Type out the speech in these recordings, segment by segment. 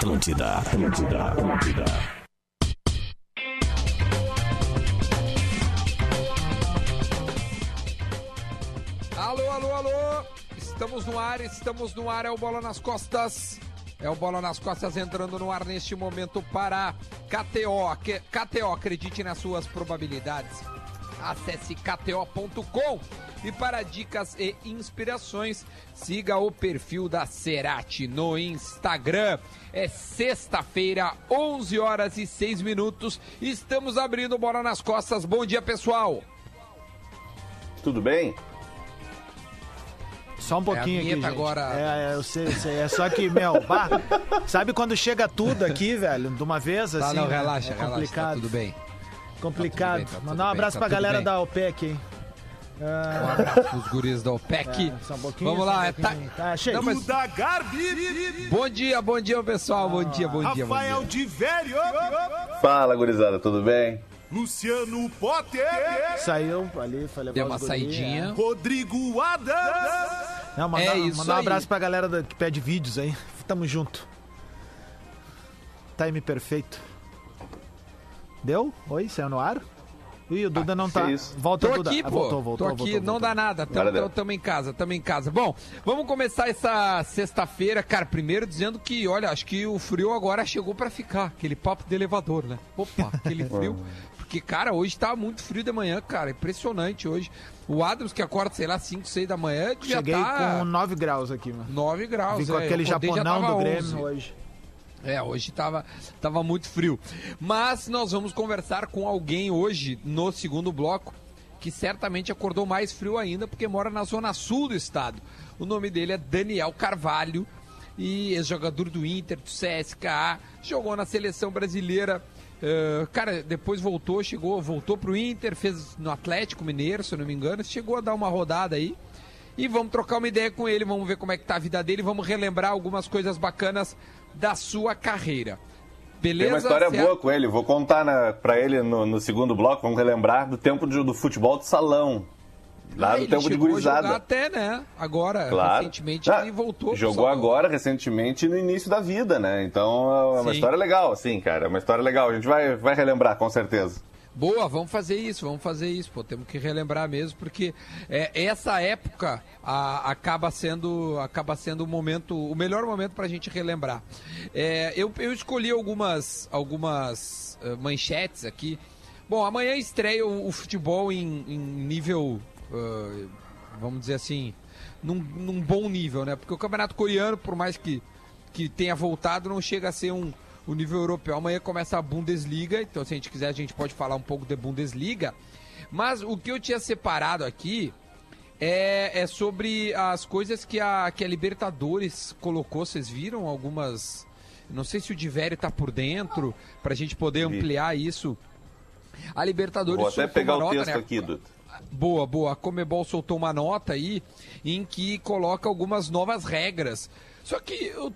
Atlântida, Atlântida, Atlântida. Alô, alô, alô! Estamos no ar, estamos no ar, é o Bola nas Costas. É o Bola nas Costas entrando no ar neste momento para KTO. KTO, acredite nas suas probabilidades. Acesse kto.com e para dicas e inspirações, siga o perfil da Cerati no Instagram. É sexta-feira, 11 horas e 6 minutos. Estamos abrindo o Bola nas Costas. Bom dia, pessoal. Tudo bem? Só um pouquinho É a aqui, gente. agora. É, é, eu sei, eu sei. É só que, meu, bah, sabe quando chega tudo aqui, velho, de uma vez, Tá, assim? não, né? relaxa, é relaxa, complicado. tá tudo bem. Complicado. Tá tudo bem, tá tudo Mandar um bem, abraço tá pra galera bem. da OPEC, hein? Um Ah, abraço pros guris da OPEC. é, um Vamos um lá, tá. Tá cheio. Não, mas- Da Garbi, bom dia, bom dia, pessoal. Bom dia, bom dia, bom Rafael dia. de Velho, Fala, gurizada, tudo bem? Luciano Potter, Saiu ali, levar Deu os uma saidinha. Rodrigo Adams, é. Não, mandar, É isso mandar um aí. abraço pra galera da- que pede vídeos aí. Tamo junto. Time perfeito. Deu? Oi, saiu no ar? Ih, o Duda não que tá. isso. Volta, Tô Duda. aqui, Ah, pô. voltou, voltou, Tô aqui, voltou, não voltou. dá nada. Estamos em casa, estamos em casa. Bom, vamos começar essa sexta-feira, cara, primeiro dizendo que, olha, acho que o frio agora chegou pra ficar. Aquele papo de elevador, né? Opa, aquele frio. Porque, cara, hoje tá muito frio de manhã, cara. Impressionante hoje. O Adams, que acorda, sei lá, 5, 6 da manhã, já Cheguei tá com 9 graus aqui, mano. 9 graus. Vim com é, aquele já japonão do 11. Grêmio hoje. É, hoje tava, tava muito frio. Mas nós vamos conversar com alguém hoje no segundo bloco que certamente acordou mais frio ainda porque mora na zona sul do estado. O nome dele é Daniel Carvalho e é jogador do Inter, do CSKA, jogou na seleção brasileira. eh, cara, depois voltou, chegou, voltou pro Inter, fez no Atlético Mineiro, se não me engano, chegou a dar uma rodada aí. E vamos trocar uma ideia com ele, vamos ver como é que tá a vida dele, vamos relembrar algumas coisas bacanas da sua carreira. Beleza? Tem uma história Certo? boa com ele, vou contar na, pra ele no, no segundo bloco, vamos relembrar do tempo de- do futebol de salão. Lá Ah, do tempo de gurizada. até, né? Agora, Claro. recentemente, Ah, ele voltou. Jogou agora, recentemente, no início da vida, né? Então é uma Sim. história legal, assim, cara. É uma história legal. A gente vai, vai relembrar, com certeza. Boa, vamos fazer isso, vamos fazer isso, pô, temos que relembrar mesmo, porque é, essa época a- acaba sendo acaba sendo o momento, o melhor momento pra gente relembrar. É, eu, eu escolhi algumas, algumas eh, manchetes aqui. Bom, amanhã estreia o, o futebol em, em nível, eh, vamos dizer assim, num, num bom nível, né? Porque o campeonato coreano, por mais que, que tenha voltado, não chega a ser um, o nível europeu. Amanhã começa a Bundesliga, então se a gente quiser a gente pode falar um pouco da Bundesliga. Mas o que eu tinha separado aqui é, é sobre as coisas que a, que a Libertadores colocou. Vocês viram algumas. Não sei se o Divério tá por dentro, pra gente poder ampliar isso. A Libertadores Vou até pegar uma o nota, texto né? aqui, Duda. Boa, boa. A Comebol soltou uma nota aí em que coloca algumas novas regras. Só que eu,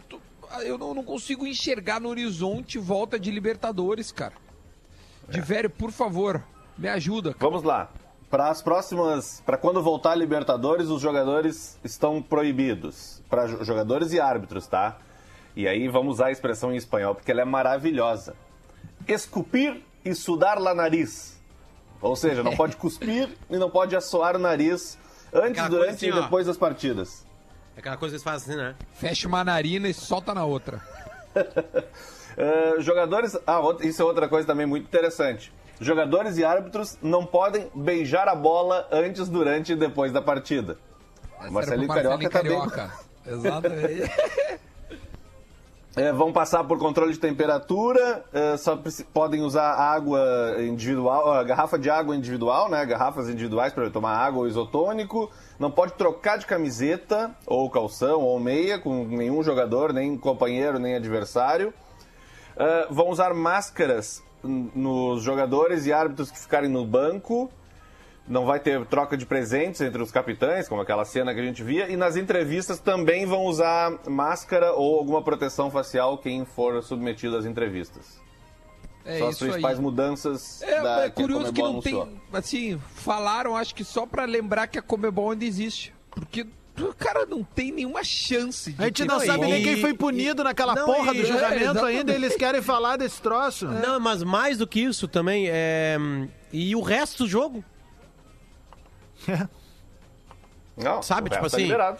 eu não, não consigo enxergar no horizonte volta de Libertadores, cara. De velho, por favor, me ajuda. cara. Vamos lá. Para as próximas, para quando voltar a Libertadores, os jogadores estão proibidos. Para jogadores e árbitros, tá? E aí vamos usar a expressão em espanhol porque ela é maravilhosa. Escupir e sudar la nariz. Ou seja, não pode cuspir e não pode assoar o nariz antes, durante assim, e ó. depois das partidas. É aquela coisa que eles fazem assim, né? Fecha uma narina e solta na outra. Uh, jogadores. Ah, isso é outra coisa também muito interessante. Jogadores e árbitros não podem beijar a bola antes, durante e depois da partida. Marcelinho era pro Carioca tá bem- Carioca. Exatamente. É, vão passar por controle de temperatura, é, só podem usar água individual, garrafa de água individual, né? Garrafas individuais para tomar água ou isotônico. Não pode trocar de camiseta, ou calção, ou meia, com nenhum jogador, nem companheiro, nem adversário. É, vão usar máscaras nos jogadores e árbitros que ficarem no banco. Não vai ter troca de presentes entre os capitães, como aquela cena que a gente via. E nas entrevistas também vão usar máscara ou alguma proteção facial quem for submetido às entrevistas. É São as isso aí. principais mudanças É, da é curioso que Comebol não tem. anunciou. Assim, falaram, acho que só pra lembrar que a Comebol ainda existe. Porque tu, cara, não tem nenhuma chance de A gente não sabe nem e- quem foi punido naquela não, porra e- do é, julgamento exatamente. ainda, eles querem falar desse troço. Não, mas mais do que isso também, é... e o resto do jogo, Não, Sabe, o tipo tá assim, liberado.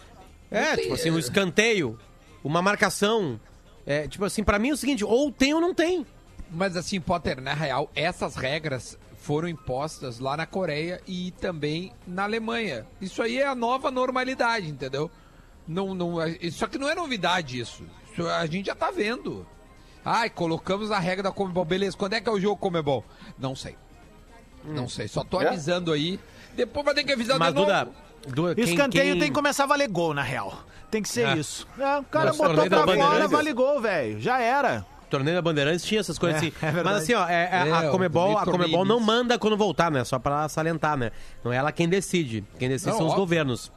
É, tipo assim, um escanteio, uma marcação. É, tipo assim, pra mim é o seguinte, ou tem ou não tem. Mas assim, Potter, na real, essas regras foram impostas lá na Coreia e também na Alemanha. Isso aí é a nova normalidade, entendeu? Não, não, só que não é novidade isso. Isso a gente já tá vendo. Ai, colocamos a regra da Comebol. Beleza, quando é que é o jogo Comebol? Não sei. Não sei, só tô É? avisando aí. Depois vai ter que avisar Mas, de novo. Duda, Escanteio quem- tem que começar a valer gol, na real. Tem que ser É. isso. É, o cara Mas botou pra fora, vale gol, velho. Já era. Torneio da Bandeirantes tinha essas coisas É, assim. é. Mas assim, ó, é- é- É, a o Comebol, a Comebol não manda quando voltar, né? Só pra salientar, né? Não é ela quem decide. Quem decide Não, são os óbvio. governos.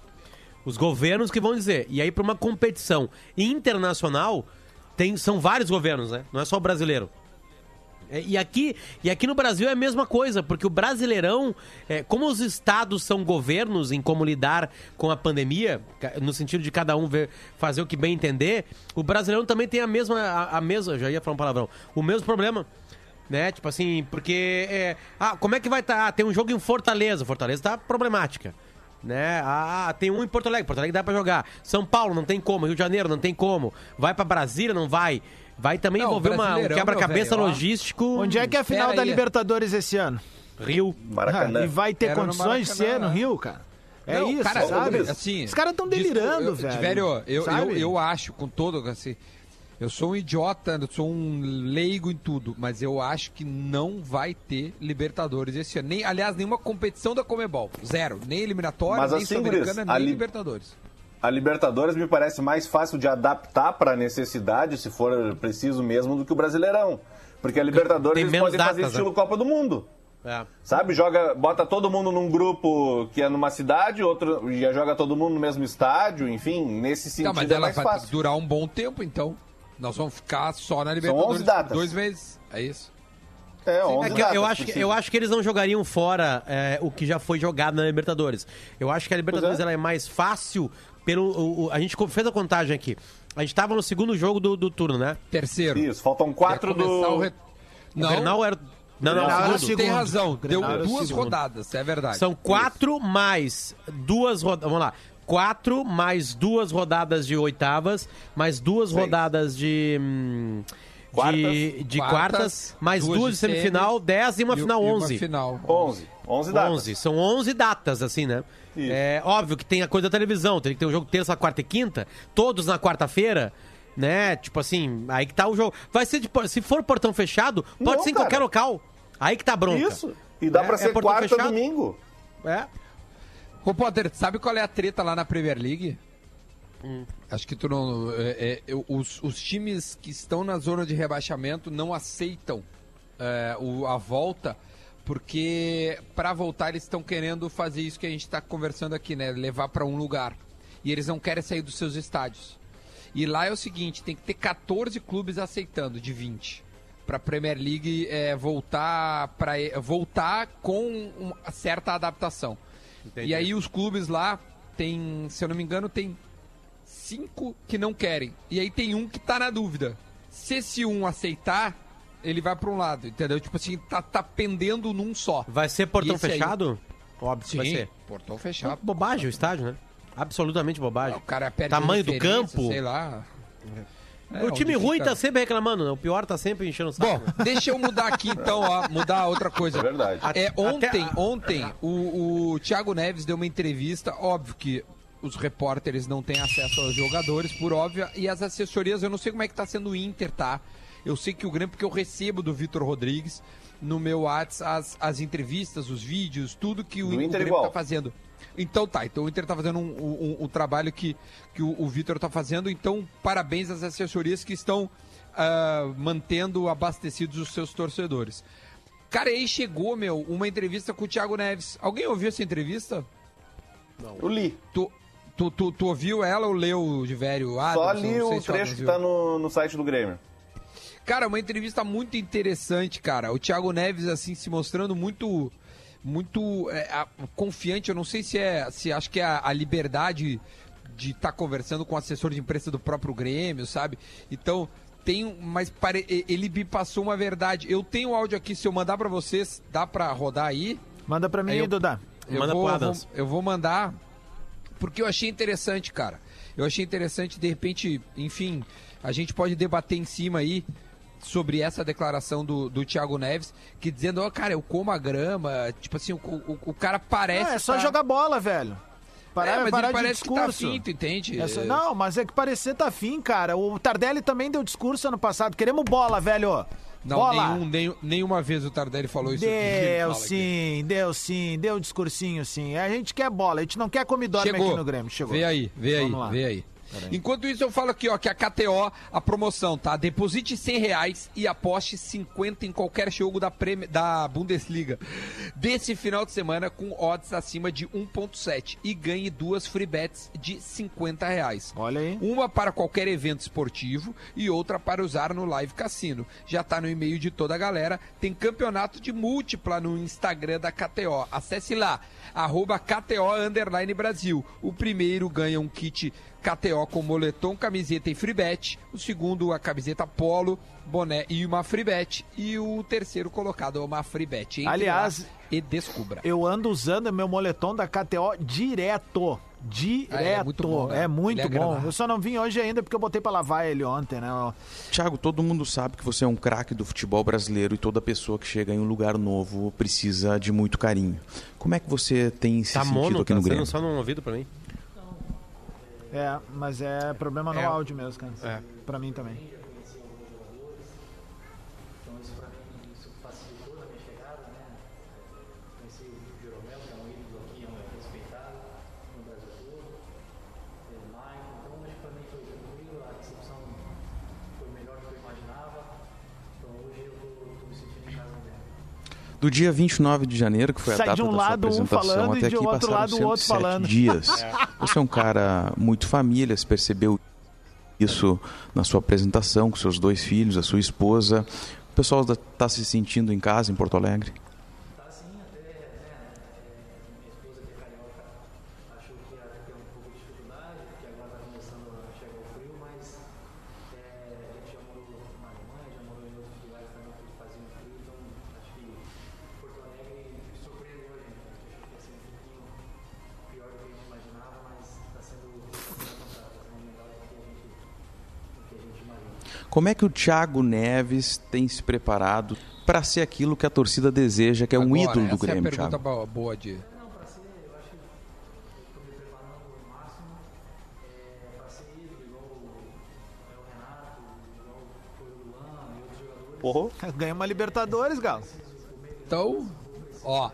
Os governos que vão dizer. E aí, pra uma competição internacional, tem, são vários governos, né? Não é só o brasileiro. É, E aqui, e aqui no Brasil é a mesma coisa, porque o brasileirão, é, como os estados são governos em como lidar com a pandemia, no sentido de cada um ver, fazer o que bem entender, o brasileirão também tem a mesma, a, a mesma, já ia falar um palavrão, o mesmo problema. Né? Tipo assim, porque. é, ah, como é que vai estar? Ah, tem um jogo em Fortaleza. Fortaleza tá problemática. Né? Ah, tem um em Porto Alegre. Porto Alegre dá pra jogar. São Paulo não tem como. Rio de Janeiro não tem como. Vai pra Brasília, não vai. Vai também Não, envolver uma, um quebra-cabeça logístico. Onde é que é a final Pera da aí. Libertadores esse ano? Rio. Maracanã. Ah, e vai ter Era condições de ser no? Rio, cara? É Não, isso, cara, sabe? assim, Os caras estão delirando, eu- velho. Velho, eu, eu, Sabe? eu acho, com todo, assim, eu sou um idiota, eu sou um leigo em tudo, mas eu acho que não vai ter Libertadores esse ano. Nem, aliás, nenhuma competição da Comebol. Zero. Nem eliminatória, Mas nem assim, Sul-Americana, nem a li- Libertadores. A Libertadores me parece mais fácil de adaptar para a necessidade, se for preciso mesmo, do que o Brasileirão. Porque a Libertadores eles podem fazer datas, estilo né? Copa do Mundo. É. Sabe? Joga, bota todo mundo num grupo que é numa cidade, outro já joga todo mundo no mesmo estádio, enfim, nesse sentido Tá, mas é ela mais vai fácil. durar um bom tempo, então. Nós vamos ficar só na Libertadores 11 datas. dois meses. É isso. É, 11 É que eu- datas eu, acho que, eu acho que eles não jogariam fora é, o que já foi jogado na Libertadores. Eu acho que a Libertadores é. ela é mais fácil pelo. o- o- a gente fez a contagem aqui. A gente tava no segundo jogo do, do turno, né? Terceiro. Isso, faltam quatro do... o re- O Não, Grenal era. Não, não, Grenal era segundo. o tem razão. Deu Grenal o duas segundo. rodadas, é verdade. São quatro mais duas rodadas. Vamos lá. Quatro mais duas rodadas de oitavas, mais duas Seis. rodadas de. hum, Quartas. de, de Quartas, quartas, mais duas duas, de semifinal, dez e uma E- final e uma 11. final. 11. 11 datas. 11. São 11 datas, assim, né? Isso. É óbvio que tem a coisa da televisão. Tem que ter um jogo terça, quarta e quinta. Todos na quarta-feira. Né? Tipo assim, aí que tá o jogo. Vai ser de, por- se for portão fechado, pode Não, ser em cara. qualquer local. Aí que tá a bronca. Isso. E dá É, pra é ser portão quarta fechado. domingo. É. Ô, Potter, sabe qual é a treta lá na Premier League? Hum. Acho que tu não. é, é, os, os times que estão na zona de rebaixamento não aceitam é, o- a volta, porque para voltar eles estão querendo fazer isso que a gente está conversando aqui, né? Levar para um lugar. E eles não querem sair dos seus estádios. E lá é o seguinte: tem que ter 14 clubes aceitando de 20 para a Premier League é, voltar para voltar com uma certa adaptação. Entendi. E aí os clubes lá tem, se eu não me engano, tem cinco que não querem. E aí tem um que tá na dúvida. Se esse um aceitar, ele vai para um lado, entendeu? Tipo assim, tá, tá pendendo num só. Vai ser portão esse aí? fechado? Óbvio que vai ser. portão fechado. Bobagem o estádio, né? Absolutamente bobagem. O cara perde Tamanho do campo. Sei lá. É, o time ruim fica- tá sempre reclamando, né? O pior tá sempre enchendo o saco. Bom, deixa eu mudar aqui então, ó, mudar outra coisa. É verdade. É, ontem, Até- ontem o, o Thiago Neves deu uma entrevista, óbvio que os repórteres não têm acesso aos jogadores, por óbvio, e as assessorias, eu não sei como é que tá sendo o Inter, tá? Eu sei que o Grêmio, porque eu recebo do Vitor Rodrigues no meu WhatsApp as, as entrevistas, os vídeos, tudo que o, o Inter Grêmio igual. tá fazendo. Então tá, então o Inter tá fazendo um, um- um trabalho que, que o, o Vitor tá fazendo, então parabéns às assessorias que estão ah, mantendo abastecidos os seus torcedores. Cara, aí chegou, meu, uma entrevista com o Thiago Neves. Alguém ouviu essa entrevista? Eu li. Tu, tu, tu, tu ouviu ela ou leu de velho? Ah, Só não li sei o trecho que tá no, no site do Grêmio. Cara, uma entrevista muito interessante, cara. O Thiago Neves, assim, se mostrando muito. Muito é, a- confiante. Eu não sei se é. Se acho que é a, a liberdade estar conversando com o assessor de imprensa do próprio Grêmio, sabe? Então, tem, mas pare- ele me passou uma verdade. Eu tenho o áudio aqui, se eu mandar pra vocês, dá pra rodar aí? Manda pra mim Aí eu- Duda. Eu Manda vou, pro eu Adams. vou- eu vou mandar porque eu achei interessante, cara. Eu achei interessante, de repente, enfim, a gente pode debater em cima aí sobre essa declaração do, do Thiago Neves, que dizendo, ó, cara, eu como a grama, tipo assim, o, o, o cara parece... Ah, é só tá- jogar bola, velho. Parar, É, mas parar ele de parece que tá discurso. finto, entende? É só- Não, mas é que parecer tá fim, cara. O Tardelli também deu discurso ano passado. Queremos bola, velho. Não, bola. nenhum, nenhum- nenhuma vez o Tardelli falou isso. Deu sim, deu sim, deu discursinho sim. A gente quer bola, a gente não quer comidorme Chegou. aqui no Grêmio. Chegou. Vê aí, vê Vamos aí, lá. vê aí. Enquanto isso, eu falo aqui, ó, que a KTO, a promoção, tá? Deposite 100 reais e aposte 50 em qualquer jogo da, da Bundesliga desse final de semana com odds acima de 1.7 e ganhe duas free bets de 50 reais. Olha aí. Uma para qualquer evento esportivo e outra para usar no Live Cassino. Já tá no e-mail de toda a galera. Tem campeonato de múltipla no Instagram da KTO. Acesse lá, arroba KTO Underline Brasil. O primeiro ganha um kit KTO com moletom, camiseta e free bet. O segundo, a camiseta polo, boné e uma free bet. E o terceiro colocado é uma free bet. Entre Aliás, e descubra. Eu ando usando meu moletom da KTO direto. Direto. Ah, é muito bom, né? É muito é bom. Eu só não vim hoje ainda porque eu botei pra lavar ele ontem, né? ó. Thiago, todo mundo sabe que você é um craque do futebol brasileiro e toda pessoa que chega em um lugar novo precisa de muito carinho. Como é que você tem se Tá sentido mono, aqui tá no saindo Grêmio? só no ouvido pra mim. É, mas é problema no É. áudio mesmo, cara. É. Pra mim também. Do dia 29 de janeiro, que foi a Sai data de um da lado sua um apresentação, falando e até aqui outro passaram lado o outro 107 falando. dias. Você é um cara muito família, você percebeu isso na sua apresentação com seus dois filhos, a sua esposa. O pessoal está se sentindo em casa em Porto Alegre? Como é que o Thiago Neves tem se preparado para ser aquilo que a torcida deseja, que é um Agora, ídolo do essa Grêmio, é a pergunta Thiago? boa, boa de... Ganha uma Libertadores, Galo. Então, ó.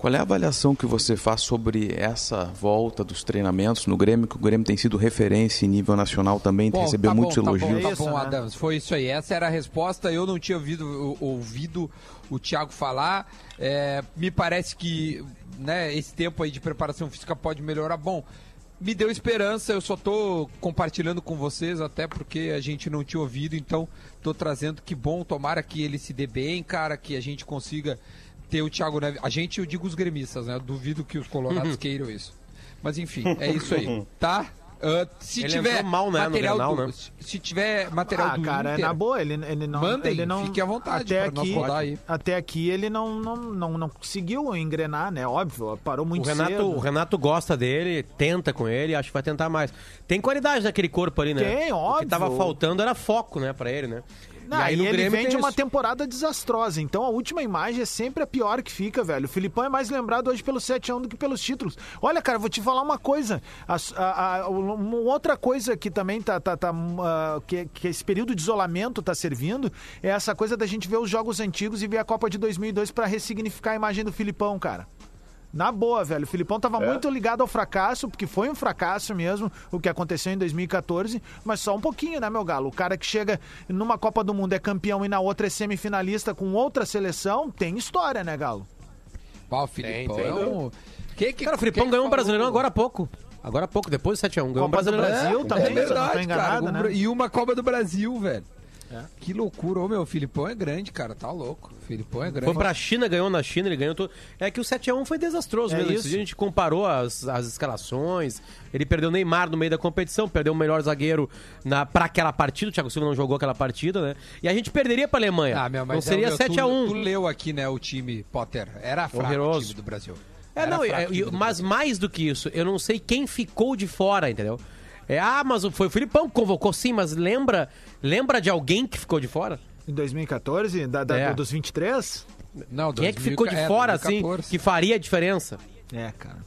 Qual é a avaliação que você faz sobre essa volta dos treinamentos no Grêmio, que o Grêmio tem sido referência em nível nacional também, Bom, recebeu tá muitos bom, tá elogios? Bom, tá Isso, bom, né? Adams. Foi isso aí. Essa era a resposta. Eu não tinha ouvido, o- ouvido o Thiago falar. É, me parece que né, esse tempo aí de preparação física pode melhorar. Bom, me deu esperança. Eu só tô compartilhando com vocês, até porque a gente não tinha ouvido. Então, tô trazendo que bom. Tomara que ele se dê bem, cara, que a gente consiga ter o Thiago Neves. A gente, eu digo os gremistas, né? Eu duvido que os colorados queiram isso. Mas enfim, é isso aí, tá? Ah, se Ele tiver mal, né, no material Grenal, do, né? se- tiver material Ah, do cara, Inter, na boa, ele, ele não. Mandem, ele não, fique à vontade até aqui, rodar aí. Até aqui ele não, não, não, não conseguiu engrenar, né? Óbvio, parou O muito Renato, cedo. o Renato gosta dele, tenta com ele, acho que vai tentar mais. Tem qualidade naquele corpo ali, né? Tem, O óbvio. que tava faltando era foco, né, pra ele, né? Não, e, ele vem tem de uma isso. temporada desastrosa. Então a última imagem é sempre a pior que fica, velho. O Filipão é mais lembrado hoje pelo 7x1 do que pelos títulos. Olha, cara, vou te falar uma coisa. A- a- a- uma outra coisa que também tá. tá, tá, ah, que, que esse período de isolamento tá servindo é essa coisa da gente ver os jogos antigos e ver a Copa de 2002 pra ressignificar a imagem do Filipão, cara. Na boa, velho. O Filipão tava muito ligado ao fracasso, porque foi um fracasso mesmo o que aconteceu em 2014, mas só um pouquinho, né, meu galo? O cara que chega numa Copa do Mundo é campeão e na outra é semifinalista com outra seleção, tem história, né, galo? Pau, Filipão Tem, tem. é um... Que, que, Cara, o Filipão ganhou um brasileirão agora há pouco. Agora há pouco, depois do 7x1. Ganhou o Copa do Brasileiro. Brasil é, também, é se eu não tô verdade, enganado, cara. né? Um E uma Copa do Brasil, velho. Que loucura. Ô, meu, o Filipão é grande, cara. Tá louco. O Filipão é grande. Foi pra China, ganhou na China, ele ganhou tudo. É que o 7x1 foi desastroso É mesmo. isso. Esse dia a gente comparou as, as escalações. Ele perdeu o Neymar no meio da competição, perdeu o melhor zagueiro na, pra aquela partida. O Thiago Silva não jogou aquela partida, né? E a gente perderia pra Alemanha. Ah, meu, mas não é, seria tu- 7x1. Tu, leu aqui, né, o time, Potter. Era fraco o Horroroso. time do Brasil. É, Era não, fraco é, o do mas mais do que isso, eu não sei quem ficou de fora, entendeu? É, ah, mas foi o Filipão que convocou, sim, mas lembra, lembra de alguém que ficou de fora? Em 2014, da, da- É. dos 23? Não, Quem é que 2000 ficou de é, fora, assim, 2014. que faria a diferença? É, cara.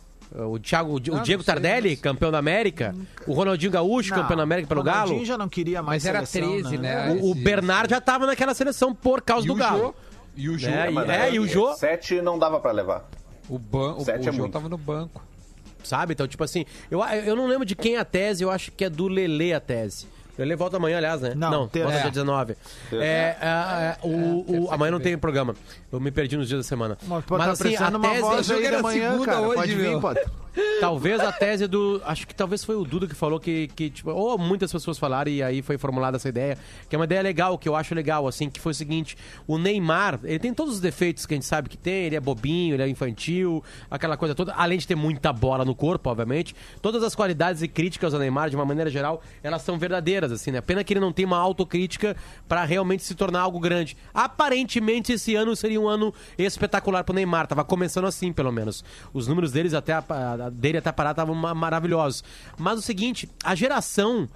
O, Thiago, o, o Ah, Diego não sei, Tardelli, mas- campeão da América. O Ronaldinho Gaúcho, campeão da América pelo Ronaldinho Galo. já não queria mais Mas era seleção, 13, né? O, o esse- Bernard já tava naquela seleção por causa E do o Galo. Jô. E o Jô. É, e- é, e o Jô, Sete não dava pra levar. O, ban... o, Sete o é Jô muito. tava no banco. Sabe? Então, tipo assim, eu, eu não lembro de quem é a tese, eu acho que é do Lele a tese. O Lele volta amanhã, aliás, né? Não, não volta dia É. 19. Terça. É, é, é, o, o- amanhã não tem programa. Eu me perdi nos dias da semana. Mas, pô, Mas tá assim, a tese... era da manhã, segunda cara. hoje, Pode vir, pode. Talvez a tese do. Acho que talvez foi o Duda que falou que, que tipo, ou muitas pessoas falaram e aí foi formulada essa ideia, que é uma ideia legal, que eu acho legal, assim, que foi o seguinte: o Neymar, ele tem todos os defeitos que a gente sabe que tem, ele é bobinho, ele é infantil, aquela coisa toda, além de ter muita bola no corpo, obviamente. Todas as qualidades e críticas ao Neymar, de uma maneira geral, elas são verdadeiras, assim, né? Pena que ele não tem uma autocrítica pra realmente se tornar algo grande. Aparentemente, esse ano seria um ano espetacular pro Neymar, tava começando assim, pelo menos. Os números deles até a- a- dele até parar estavam ma- maravilhosos. Mas o seguinte, a geração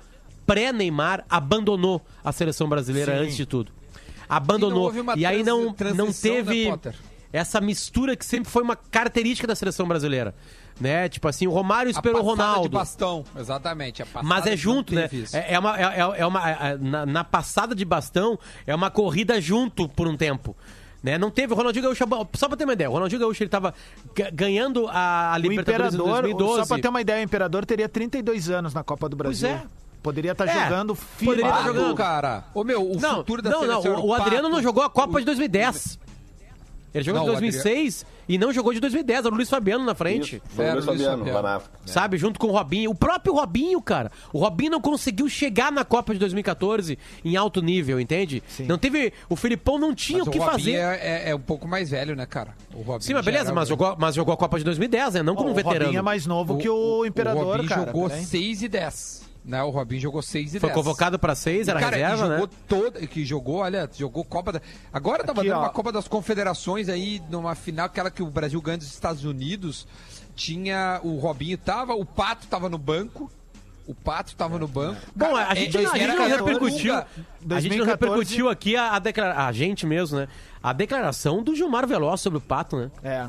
pré-Neymar abandonou a seleção brasileira Sim. antes de tudo. E Abandonou. uma E aí não, não teve né, Potter? essa mistura que sempre foi uma característica da seleção brasileira. Né? Tipo assim, o Romário esperou o passada de Ronaldo. bastão, exatamente. Mas é não junto, né? É, é uma, é, é- é uma, é- na, na passada de bastão, é uma corrida junto por um tempo. Né? Não teve o Ronaldinho Gaúcho. Só pra ter uma ideia, o Ronaldinho Gaúcho ele tava ga- ganhando a, a Libertadores em Imperador, 2012. só pra ter uma ideia, o Imperador teria 32 anos na Copa do Brasil. é. Poderia estar É, jogando poderia FIFA. tá jogando. cara. Ô, meu, o não, futuro da não, não, seleção. o, o Adriano não jogou a Copa o- de 2010. Ele jogou Não, de o 2006 e não jogou de 2010. Era o Luiz Fabiano na frente. Isso, foi o Era Luiz o Luiz Fabiano, Fabiano. África. Sabe, junto com o Robinho. O próprio Robinho, cara. O Robinho não conseguiu chegar na Copa de 2014 em alto nível, entende? Não teve. O Filipão não tinha Mas o que Robinho fazer. É, é- é um pouco mais velho, né, cara? O Robinho Sim, mas beleza, mas velho. jogou, mas jogou a Copa de 2010, né? Não como o um veterano. Robinho é mais novo que o, Imperador, o Robinho cara. jogou peraí. 6 e 10. Né? O Robinho jogou 6 e 10. Foi convocado pra seis, era cara, reserva, e jogou né? Toda, que jogou, olha, jogou Copa da... Agora tava Aqui, dando ó. uma Copa das Confederações aí, numa final, aquela que o Brasil ganha dos Estados Unidos. Tinha... O Robinho tava, o Pato tava no banco. O Pato tava no banco. Bom, Cara, a gente, é- a gente não repercutiu. Guga. A gente não 2014. repercutiu aqui a, a declaração. A gente mesmo, né? A declaração do Gilmar Veloz sobre o Pato, né? É.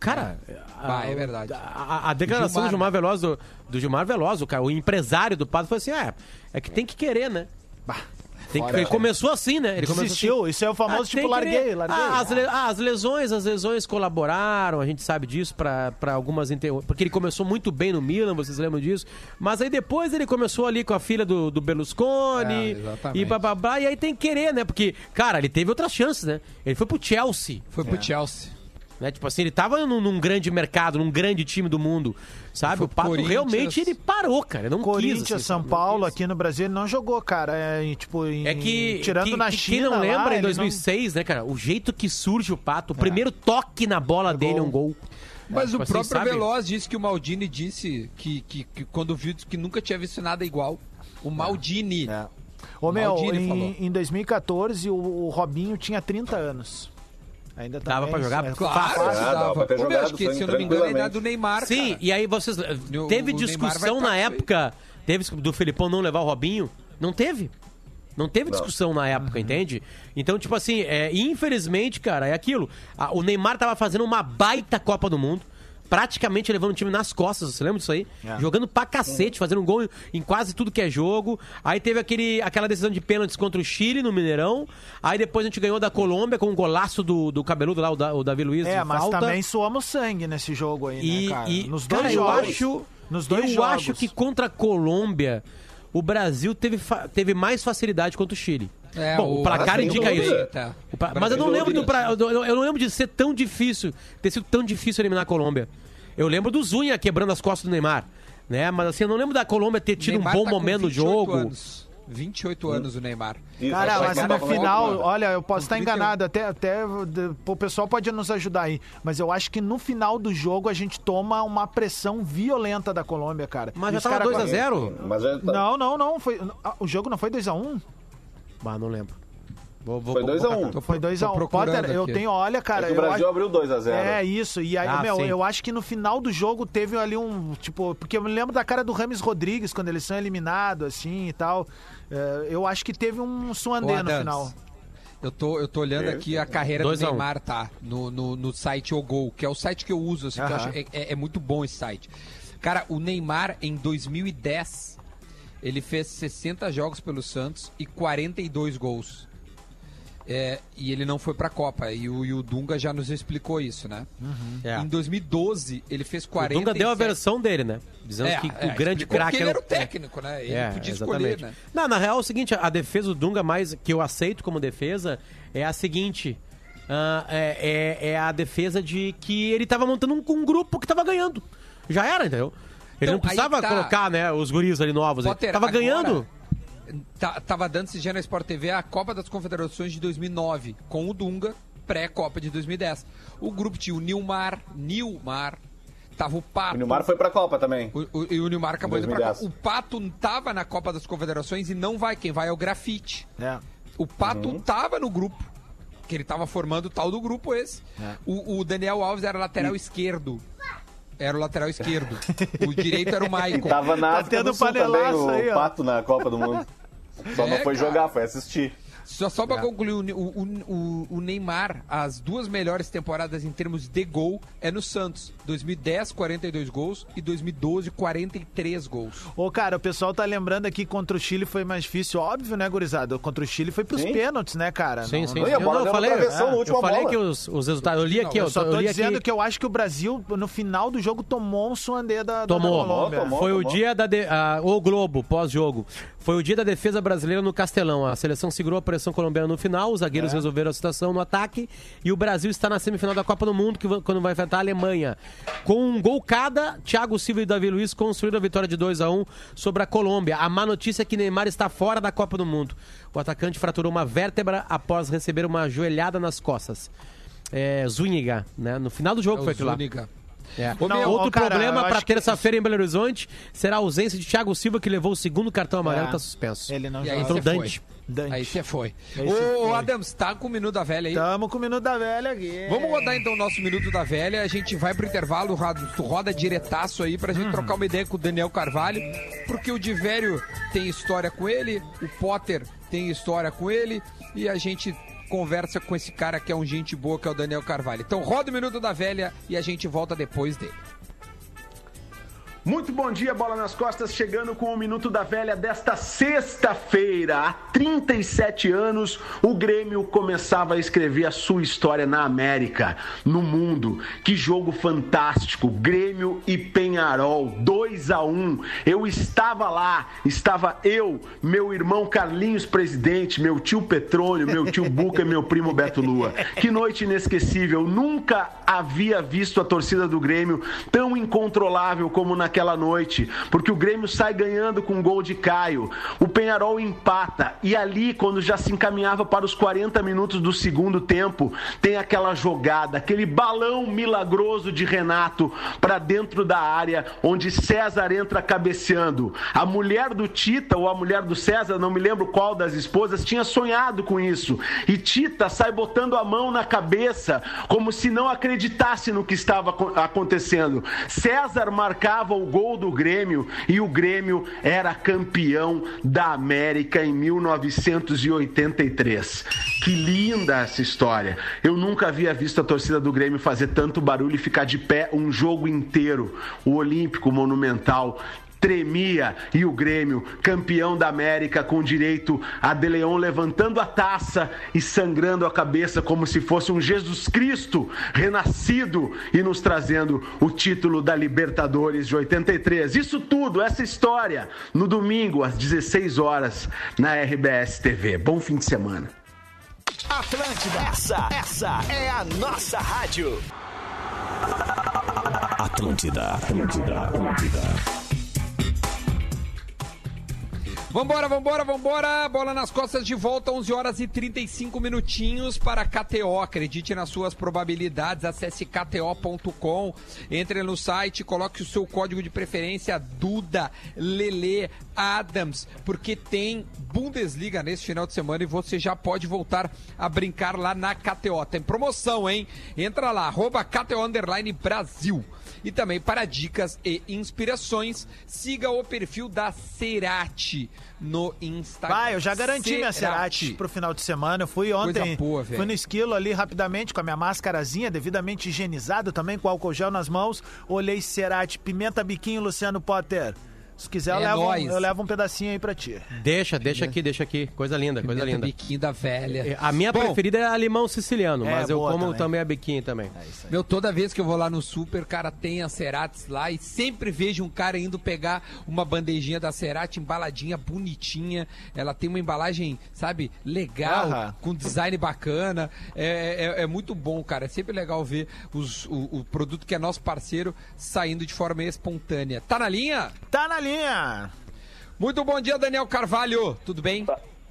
Cara, Ah, a, é verdade. A, a- a declaração Gilmar, do Gilmar Veloz, do, do Gilmar Veloz, o, cara, o empresário do Pato, foi assim: é, é que tem que querer, né? Tem que, ele começou assim, né? Ele começou Desistiu, assim, isso é o famoso ah, tipo, larguei, larguei. Ah, as, le- ah, as lesões, as lesões colaboraram, a gente sabe disso pra pra algumas inter... porque ele começou muito bem no Milan, vocês lembram disso? Mas aí depois ele começou ali com a filha do, do Berlusconi É, e bababá, e aí tem que querer, né? Porque, cara, ele teve outras chances, né? Ele foi pro Chelsea. Foi pro Chelsea. Né? Tipo assim, ele tava num, num grande mercado, num grande time do mundo, sabe? Foi O Pato realmente ele parou, cara. Ele não Corinthians, quis, assim, São não Paulo, quis. aqui no Brasil, ele não jogou, cara. É, tipo, em- É que, tirando que- na que China. quem não lembra, lá, em ele 2006, né, cara? O jeito que surge o Pato, o primeiro toque na bola dele é um gol. Mas Tipo o assim, próprio sabe? Veloz disse que o Maldini disse que, que, que quando viu que nunca tinha visto nada igual. O Maldini. É. Ô, meu, Maldini falou. em, em 2014, o, o Robinho tinha 30 anos. Ainda Dava também, pra jogar? é, Claro, Ah, dá dava. pra jogado acho que, se sim, eu não me engano, é idade do Neymar, Sim, cara. e aí vocês. o Teve vai discussão tá na época. Teve do Felipão não levar o Robinho? Não teve. Não teve discussão na época, Uhum. entende? Então, tipo assim, é, infelizmente, cara, é aquilo. A- o Neymar tava fazendo uma baita Copa do Mundo. Praticamente levando o time nas costas, você lembra disso aí? É. Jogando pra cacete, fazendo um gol em, quase tudo que é jogo. Aí teve aquele, aquela decisão de pênaltis contra o Chile no Mineirão. Aí depois a gente ganhou da Colômbia com um golaço do, do cabeludo lá, o, da- o Davi Luiz. É, mas falta. também suamos sangue nesse jogo aí, E, né, cara? e Nos dois cara, jogos. eu acho, Nos dois eu jogos. acho que contra a Colômbia o Brasil teve, teve mais facilidade contra o Chile. É, Bom, o placar indica isso. Tá. Pra- Mas eu não lembro do pra- eu não- eu não lembro de ser tão difícil, ter sido tão difícil eliminar a Colômbia. Eu lembro do Zunha quebrando as costas do Neymar. né? Mas assim, eu não lembro da Colômbia ter tido Neymar um bom tá momento no 28 jogo. Anos. 28 anos o Neymar. Cara, vai mas no final, olha, eu posso estar 31. enganado, até, até o pessoal pode nos ajudar aí, mas eu acho que no final do jogo a gente toma uma pressão violenta da Colômbia, cara. Mas E já tava cara- 2x0? Mas já tá- Não, não, não, foi, o jogo não foi 2x1? Ah, não lembro. Vou, vou, Foi 2 a 1 Tô- Foi tô 2x1. procurando Potter, eu aqui. tenho, olha, cara, É o eu Brasil acho- abriu 2 a 0 É, isso. E aí, Ah, meu, sim. eu acho que no final do jogo teve ali um, tipo, porque eu me lembro da cara do Rames Rodrigues quando eles são eliminados, assim e tal. É, eu acho que teve um suandê no final. Eu tô, eu tô olhando aqui a carreira Dois do a um. Neymar, tá? No, no, no site Ogol, que é o site que eu uso, assim, que eu acho- é, é- é muito bom esse site. Cara, o Neymar, em 2010, ele fez 60 jogos pelo Santos e 42 gols. É, e ele não foi pra Copa. E o, e o Dunga já nos explicou isso, né? É. Em 2012, ele fez O 40. Dunga deu a versão dele, né? Dizendo É, que é, o grande craque ele era o o- técnico, né? Ele É, podia exatamente. escolher, né? Não, na real é o seguinte, a defesa do Dunga mais que eu aceito como defesa é a seguinte. ah, é, a defesa de que ele tava montando um, um grupo que tava ganhando. Já era, entendeu? Ele Então, não precisava tá. colocar, né, os guris ali novos. Ele Potter, tava agora, ganhando. tá- tava dando esse dia na Sport TV a Copa das Confederações de 2009, com o Dunga, pré-Copa de 2010. O grupo tinha o Nilmar, Nilmar, tava o Pato. O Neymar foi pra Copa também. O, o, e o Nilmar acabou indo pra 2010. Copa. O Pato tava na Copa das Confederações e não vai. Quem vai é o Grafite. É. O Pato Uhum. tava no grupo, que ele tava formando o tal do grupo esse. É. O, o Daniel Alves era lateral esquerdo. Era o lateral esquerdo. o direito era o Maicon. Tava na Tá África tendo do Sul também, o aí, ó. Pato na Copa do Mundo. Só não É, foi cara. jogar, foi assistir. Só, só É. pra concluir, o, o, o- Neymar, as duas melhores temporadas em termos de gol é no Santos. 2010, 42 gols e 2012, 43 gols. Ô, cara, o pessoal tá lembrando aqui que contra o Chile foi mais difícil, óbvio, né, gurizada? Contra o Chile foi pros Sim. pênaltis, né, cara? Sim, Não- sim. Não, a Eu, bola não, eu deu uma falei, na eu última falei bola. que os, os resultados. Eu li aqui, Eu eu, só tô eu li dizendo aqui. que eu acho que o Brasil, no final do jogo, tomou um suandê da, da Tomou. Colômbia. Tomou. Foi o tomou. dia da. De... ah, o Globo, pós-jogo. Foi o dia da defesa brasileira no Castelão. A seleção segurou a pressão colombiana no final, os zagueiros resolveram a situação no ataque. E o Brasil está na semifinal da Copa do Mundo, que quando vai enfrentar a Alemanha. Com um gol cada, Thiago Silva e Davi Luiz construíram a vitória de 2 a 1 sobre a Colômbia. A má notícia é que Neymar está fora da Copa do Mundo. O atacante fraturou uma vértebra após receber uma joelhada nas costas. É, Zúñiga, né? No final do jogo É foi aquilo lá. É. Meu, Outro cara, problema para que- terça-feira em Belo Horizonte será a ausência de Thiago Silva, que levou o segundo cartão amarelo e É. está suspenso. Ele não E joga. Você Dante. foi. Dante. Aí você foi. Ô. Adams, tá com o Minuto da Velha aí? Tamo com o Minuto da Velha aqui. Vamos rodar então o nosso Minuto da Velha. A gente vai pro intervalo, roda- tu roda diretaço aí pra gente Uhum. trocar uma ideia com o Daniel Carvalho, porque o Divério tem história com ele, o Potter tem história com ele e a gente conversa com esse cara que é um gente boa, que é o Daniel Carvalho. Então roda o Minuto da Velha e a gente volta depois dele. Muito bom dia, bola nas costas, chegando com o Minuto da Velha desta sexta-feira. Há 37 anos, o Grêmio começava a escrever a sua história na América, no mundo. Que jogo fantástico! Grêmio e Penharol, 2 a 1 Eu estava lá, estava eu, meu irmão Carlinhos Presidente, meu tio Petrônio, meu tio Buca e meu primo Beto Lua. Que noite inesquecível! Nunca havia visto a torcida do Grêmio tão incontrolável como naquela noite, porque o Grêmio sai ganhando com um gol de Caio, o Penharol empata e ali, quando já se encaminhava para os 40 minutos do segundo tempo, tem aquela jogada, aquele balão milagroso de Renato para dentro da área, onde César entra cabeceando. A mulher do Tita ou a mulher do César, não me lembro qual das esposas, tinha sonhado com isso. E Tita sai botando a mão na cabeça, como se não acreditasse no que estava acon- acontecendo. César marcava o gol do Grêmio e o Grêmio era campeão da América em 1983. Que linda essa história. Eu nunca havia visto a torcida do Grêmio fazer tanto barulho e ficar de pé um jogo inteiro. O Olímpico Monumental tremia e o Grêmio, campeão da América, com direito a De Leon levantando a taça e sangrando a cabeça como se fosse um Jesus Cristo renascido e nos trazendo o título da Libertadores de 83. Isso tudo, essa história, no domingo às 16 horas na RBS TV. Bom fim de semana. Atlântida, essa, essa é a nossa rádio. Atlântida, Atlântida, Atlântida. Vambora, vambora, vambora. Bola nas costas de volta, 11 horas e 35 minutinhos para KTO. Acredite nas suas probabilidades. Acesse kto.com. Entre no site, coloque o seu código de preferência Duda Lele Adams, porque tem Bundesliga nesse final de semana e você já pode voltar a brincar lá na KTO. Tem promoção, hein? Entra lá, arroba KTO Brasil. E também para dicas e inspirações, siga o perfil da Cerati no Instagram. Vai, eu já garanti minha Cerati pro final de semana. Eu fui ontem, boa, fui no esquilo ali rapidamente com a minha máscarazinha, devidamente higienizado também, com álcool gel nas mãos. Olhei Cerati, pimenta biquinho, Luciano Potter. Se quiser, eu, É levo, nóis. eu levo um pedacinho aí pra ti. Deixa, deixa aqui, deixa aqui. Coisa linda, coisa Pimenta linda. biquinho da velha. É, A minha Bom, preferida é a limão siciliano, É, mas eu como também. também. a biquinho também. Meu, toda vez que eu vou lá no super, cara, tem a Ceratis lá e sempre vejo um cara indo pegar uma bandejinha da Cerati embaladinha, bonitinha. Ela tem uma embalagem, sabe, legal, com design bacana. É, é, é muito bom, cara. É sempre legal ver os- o, o produto que é nosso parceiro saindo de forma espontânea. Tá na linha? Tá na linha! Muito bom dia, Daniel Carvalho. Tudo bem?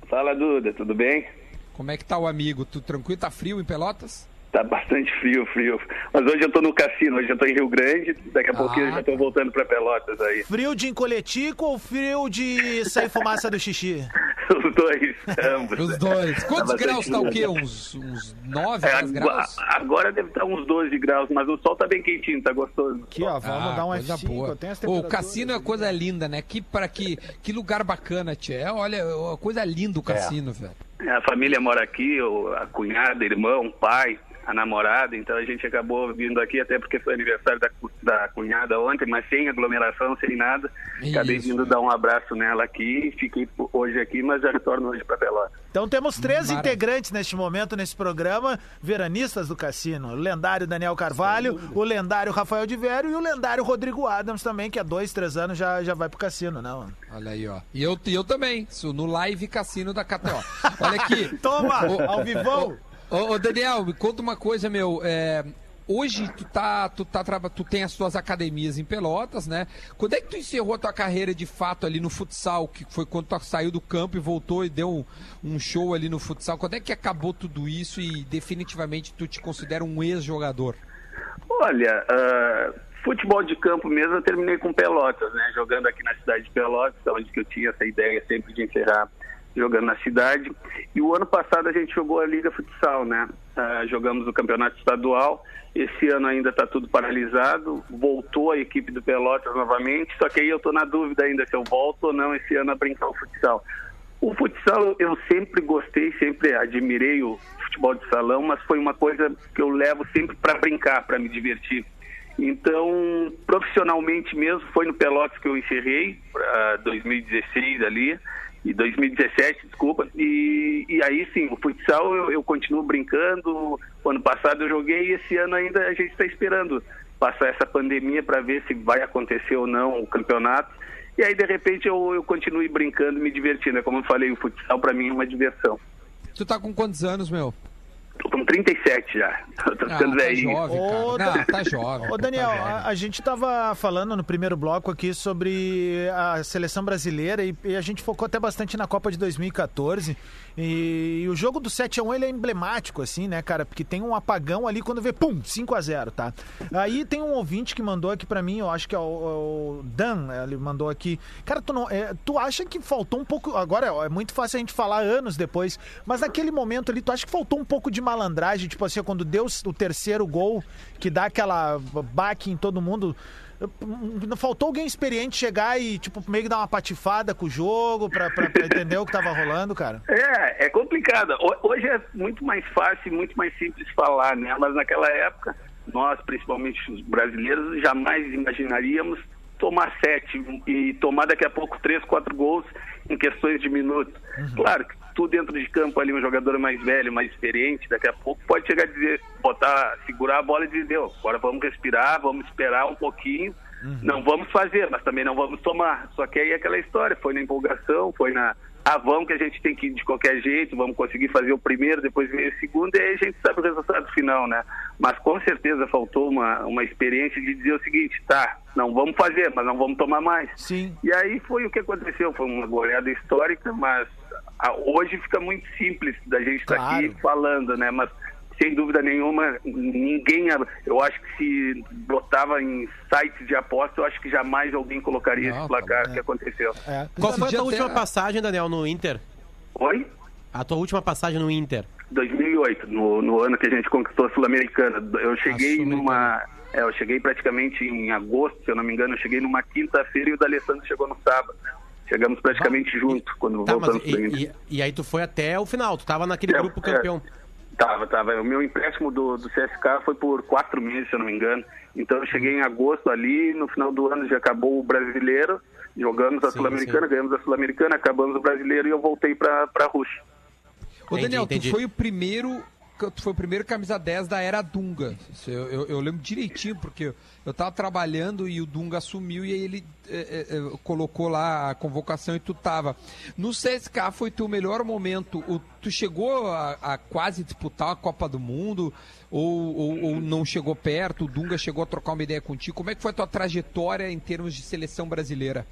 Fala Duda, tudo bem? Como é que tá o amigo? Tudo tranquilo? Tá frio em Pelotas? Tá bastante frio, frio. Mas hoje eu tô no cassino, hoje eu tô em Rio Grande, daqui a pouquinho eu já tô voltando pra Pelotas aí. Frio de encoletico ou frio de sair fumaça do xixi? Os dois, ambos. Os dois. Quantos Tá graus tá o quê? Uns, uns 9, É, 10 agora, graus? agora deve estar uns 12 graus, mas o sol tá bem quentinho, tá gostoso. Aqui, ó, vamos Ah, dar um coisa F5. boa. eu tenho as Ô, o cassino é coisa linda, né? Que, para que, que lugar bacana, tia. Olha, é coisa linda o cassino, velho. A família mora aqui, a cunhada, irmão, pai, a namorada, então a gente acabou vindo aqui até porque foi aniversário da, da cunhada ontem, mas sem aglomeração, sem nada. Acabei Isso. vindo dar um abraço nela aqui, fiquei hoje aqui, mas já retorno hoje pra Pelotas. Então temos três Mara- integrantes neste momento, nesse programa, veranistas do cassino. O lendário Daniel Carvalho, o lendário Rafael de Vério e o lendário Rodrigo Adams também, que há dois, três anos já, já vai pro cassino, não? Olha aí, ó. E eu, e eu também, sou no live cassino da KTO. Olha aqui. Toma, Ô, ao vivão! Ô, ô, Daniel, me conta uma coisa, meu. é, hoje tu tá, tu tá, tu tem as tuas academias em Pelotas, né? Quando é que tu encerrou a tua carreira de fato ali no futsal? Que foi quando tu saiu do campo e voltou e deu um, um show ali no futsal? Quando é que acabou tudo isso e definitivamente tu te considera um ex-jogador? Olha, ah, futebol de campo mesmo eu terminei com Pelotas, né? Jogando aqui na cidade de Pelotas, onde que eu tinha essa ideia sempre de encerrar jogando na cidade. E o ano passado a gente jogou a Liga Futsal, né? Ah, jogamos o campeonato estadual. Esse ano ainda está tudo paralisado. Voltou a equipe do Pelotas novamente, só que aí eu estou na dúvida ainda se eu volto ou não esse ano a brincar o futsal. O futsal eu sempre gostei, sempre admirei o futebol de salão, mas foi uma coisa que eu levo sempre para brincar, para me divertir. Então, profissionalmente mesmo, foi no Pelotas que eu encerrei, para 2016 ali, e 2017, desculpa. E, e aí sim, o futsal eu, eu continuo brincando. O ano passado eu joguei e esse ano ainda a gente está esperando passar essa pandemia para ver se vai acontecer ou não o campeonato. E aí, de repente, eu, eu continue brincando, me divertindo. É Como eu falei, o futsal para mim é uma diversão. Tu tá com quantos anos, meu? Tô com 37 já. Tô Ah, ficando tá velhinho. jovem, Ô, Não, tá jovem. Ô, Daniel, tá a, a gente tava falando no primeiro bloco aqui sobre a seleção brasileira e, e a gente focou até bastante na Copa de 2014. E, o jogo do 7x1 ele é emblemático, assim, né, cara? Porque tem um apagão ali quando vê, pum, 5x0, tá? Aí tem um ouvinte que mandou aqui pra mim, eu acho que é o, é o Dan, ele mandou aqui. Cara, tu, não, é, tu acha que faltou um pouco. Agora é muito fácil a gente falar anos depois, mas naquele momento ali, tu acha que faltou um pouco de malandragem? Tipo assim, quando deu o terceiro gol, que dá aquela baque em todo mundo. Não faltou alguém experiente chegar e, tipo, meio que dar uma patifada com o jogo pra, pra, pra entender o que tava rolando, cara? É, é complicado. Ho- Hoje é muito mais fácil, muito mais simples falar, né? Mas naquela época, nós, principalmente os brasileiros, jamais imaginaríamos tomar sete e tomar daqui a pouco três, quatro gols em questões de minutos. Claro que tu dentro de campo ali, um jogador mais velho, mais experiente, daqui a pouco pode chegar a dizer, botar, segurar a bola e dizer, "Deu, agora vamos respirar, vamos esperar um pouquinho, não vamos fazer, mas também não vamos tomar. Só que aí é aquela história, foi na empolgação, foi na, ah, vamos que a gente tem que ir de qualquer jeito, vamos conseguir fazer o primeiro, depois ver o segundo, e aí a gente sabe o resultado final, né? Mas com certeza faltou uma, uma experiência de dizer o seguinte, tá, não vamos fazer, mas não vamos tomar mais. Sim. E aí foi o que aconteceu, foi uma goleada histórica, mas hoje fica muito simples da gente estar Claro. aqui falando, né? Mas sem dúvida nenhuma, ninguém, eu acho que se botava em sites de aposta, eu acho que jamais alguém colocaria Não, esse tá placar que aconteceu. É. Qual foi a tua última passagem, Daniel, no Inter? Oi? A tua última passagem no Inter? 2008, no, no ano que a gente conquistou a Sul-Americana. Eu cheguei numa. É, eu cheguei praticamente em agosto, se eu não me engano, eu cheguei numa quinta-feira e o D'Alessandro chegou no sábado. Chegamos praticamente junto quando Tá, mas voltamos pro Inter. e, e- e aí tu foi até o final, tu tava naquele É, grupo é. campeão. Tava, tava. O meu empréstimo do, do CSK foi por quatro meses, se eu não me engano. Então eu cheguei em agosto ali, no final do ano já acabou o brasileiro, jogamos a Sul-Americana, ganhamos a Sul-Americana, acabamos o brasileiro e eu voltei pra, pra Rússia. Ô, Entendi, Daniel, entendi. tu foi o primeiro. Tu foi o primeiro camisa 10 da era Dunga. Eu, eu- eu lembro direitinho, porque eu tava trabalhando e o Dunga assumiu e aí ele eh, eh, eh, colocou lá a convocação e tu tava. No CSK foi teu melhor momento. O- tu chegou a, a quase disputar a Copa do Mundo? Ou, ou- ou não chegou perto? O Dunga chegou a trocar uma ideia contigo? Como é que foi a tua trajetória em termos de seleção brasileira?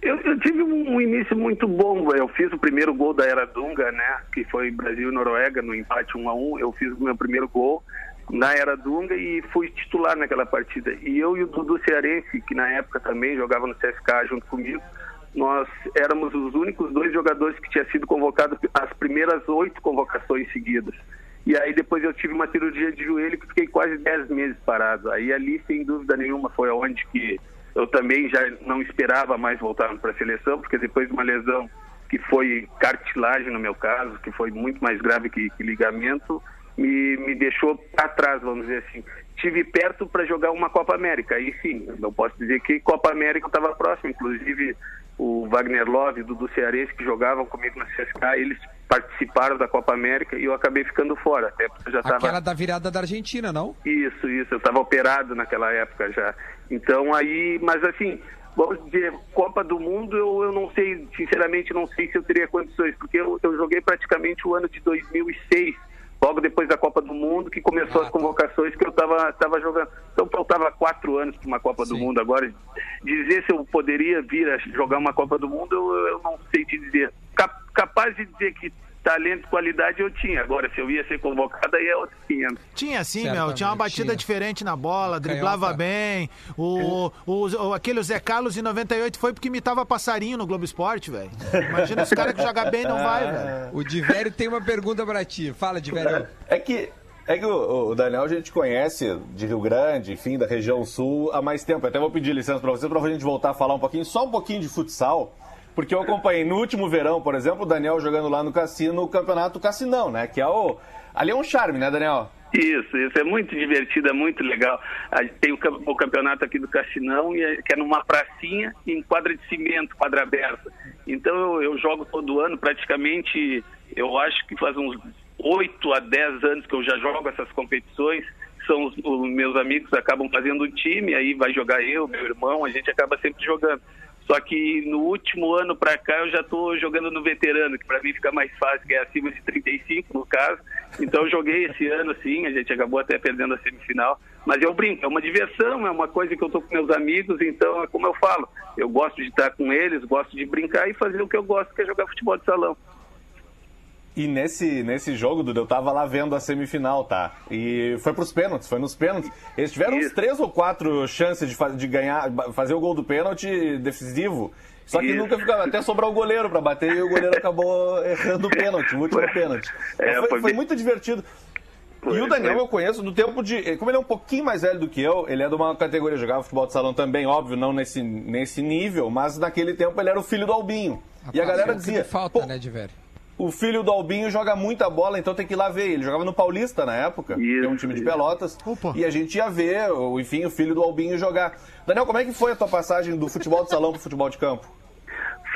Eu, eu tive um, um início muito bom. Eu fiz o primeiro gol da era Dunga, né? Que foi Brasil e Noruega no empate 1 a 1 Eu fiz o meu primeiro gol na era Dunga e fui titular naquela partida. E eu e o Dudu Cearense, que na época também jogava no CSK junto comigo, nós éramos os únicos dois jogadores que tinha sido convocado as primeiras oito convocações seguidas. E aí depois eu tive uma cirurgia de joelho que fiquei quase dez meses parado. Aí ali, sem dúvida nenhuma, foi onde que eu também já não esperava mais voltar para a seleção, porque depois de uma lesão que foi cartilagem no meu caso, que foi muito mais grave que, que ligamento, me, me deixou para trás, vamos dizer assim. Tive perto para jogar uma Copa América, aí sim, eu posso dizer que Copa América estava próximo, inclusive o Wagner Love e Dudu Cearense, que jogavam comigo na CSK, eles participaram da Copa América e eu acabei ficando fora, até porque eu já estava... Aquela da virada da Argentina, não? Isso, isso. Eu estava operado naquela época já. Então aí, mas assim, vamos dizer, Copa do Mundo, eu, eu não sei, sinceramente, não sei se eu teria condições, porque eu, eu joguei praticamente o ano de 2006, logo depois da Copa do Mundo, que começou Ah, as convocações que eu estava tava jogando. Então faltava quatro anos para uma Copa do Sim. Mundo. Agora, dizer se eu poderia vir a jogar uma Copa do Mundo, eu, eu não sei te dizer. Cap- capaz de dizer que talento e qualidade eu tinha. Agora, se eu ia ser convocado, aí é outro 500. Tinha sim, Certamente meu. Tinha uma batida tinha. diferente na bola, driblava Canhota. bem. O, o, o- aquele Zé Carlos em 98 foi porque imitava passarinho no Globo Esporte, velho. Imagina os caras que jogam bem não vai, velho. O Divério tem uma pergunta pra ti. Fala, Divério. É que, é que o, o Daniel a gente conhece de Rio Grande, enfim, da região sul há mais tempo. Até vou pedir licença pra você pra gente voltar a falar um pouquinho, só um pouquinho de futsal. Porque eu acompanhei no último verão, por exemplo, o Daniel jogando lá no cassino, o campeonato Cassinão, né? Que é o. Ali é um charme, né, Daniel? Isso, isso é muito divertido, é muito legal. Tem o, cam- o campeonato aqui do Cassinão, é- que é numa pracinha em quadra de cimento, quadra aberta. Então eu, eu jogo todo ano, praticamente, eu acho que faz uns 8 a 10 anos que eu já jogo essas competições. São os, os meus amigos acabam fazendo um time, aí vai jogar eu, meu irmão, a gente acaba sempre jogando. Só que no último ano pra cá eu já tô jogando no veterano, que pra mim fica mais fácil, que é acima de 35 no caso. Então eu joguei esse ano sim, a gente acabou até perdendo a semifinal. Mas eu brinco, é uma diversão, é uma coisa que eu tô com meus amigos, então é como eu falo, eu gosto de estar com eles, gosto de brincar e fazer o que eu gosto, que é jogar futebol de salão. E nesse, nesse jogo, Duda, eu tava lá vendo a semifinal, tá? E foi pros pênaltis, foi nos pênaltis. Eles tiveram uns Isso. três ou quatro chances de, fa- de ganhar, fazer o gol do pênalti decisivo. Só que Isso. nunca ficava, até sobrar o goleiro pra bater e o goleiro acabou errando o pênalti, o último Foi- pênalti. É, foi, foi foi muito divertido. Foi- e o Daniel foi- eu conheço do tempo de. Como ele é um pouquinho mais velho do que eu, ele é de uma categoria, jogava futebol de salão também, óbvio, não nesse, nesse nível, mas naquele tempo ele era o filho do Albinho. E a galera o que dizia. falta, "Pô, né, Divério? O filho do Albinho joga muita bola, então tem que ir lá ver. Ele jogava no Paulista na época, que é um Isso, time de isso. Pelotas. Opa. E a gente ia ver, o- enfim, o filho do Albinho jogar. Daniel, como é que foi a tua passagem do futebol de salão pro futebol de campo?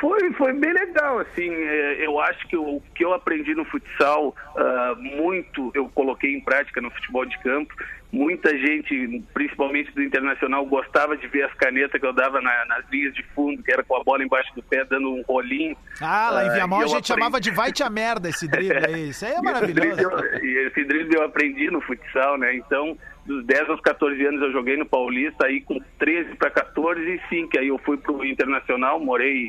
Foi, foi bem legal, assim, é, eu acho que o que eu aprendi no futsal, ah, muito eu coloquei em prática no futebol de campo, muita gente, principalmente do Internacional, gostava de ver as canetas que eu dava na- nas linhas de fundo, que era com a bola embaixo do pé, dando um rolinho. Ah, lá em Viamão e a gente aprendi- chamava de vai-te a merda esse drible aí. Isso aí é E maravilhoso. E esse drible eu aprendi no futsal, né? Então, dos 10 aos 14 anos eu joguei no Paulista, aí com 13 para 14, sim, que aí eu fui pro Internacional, morei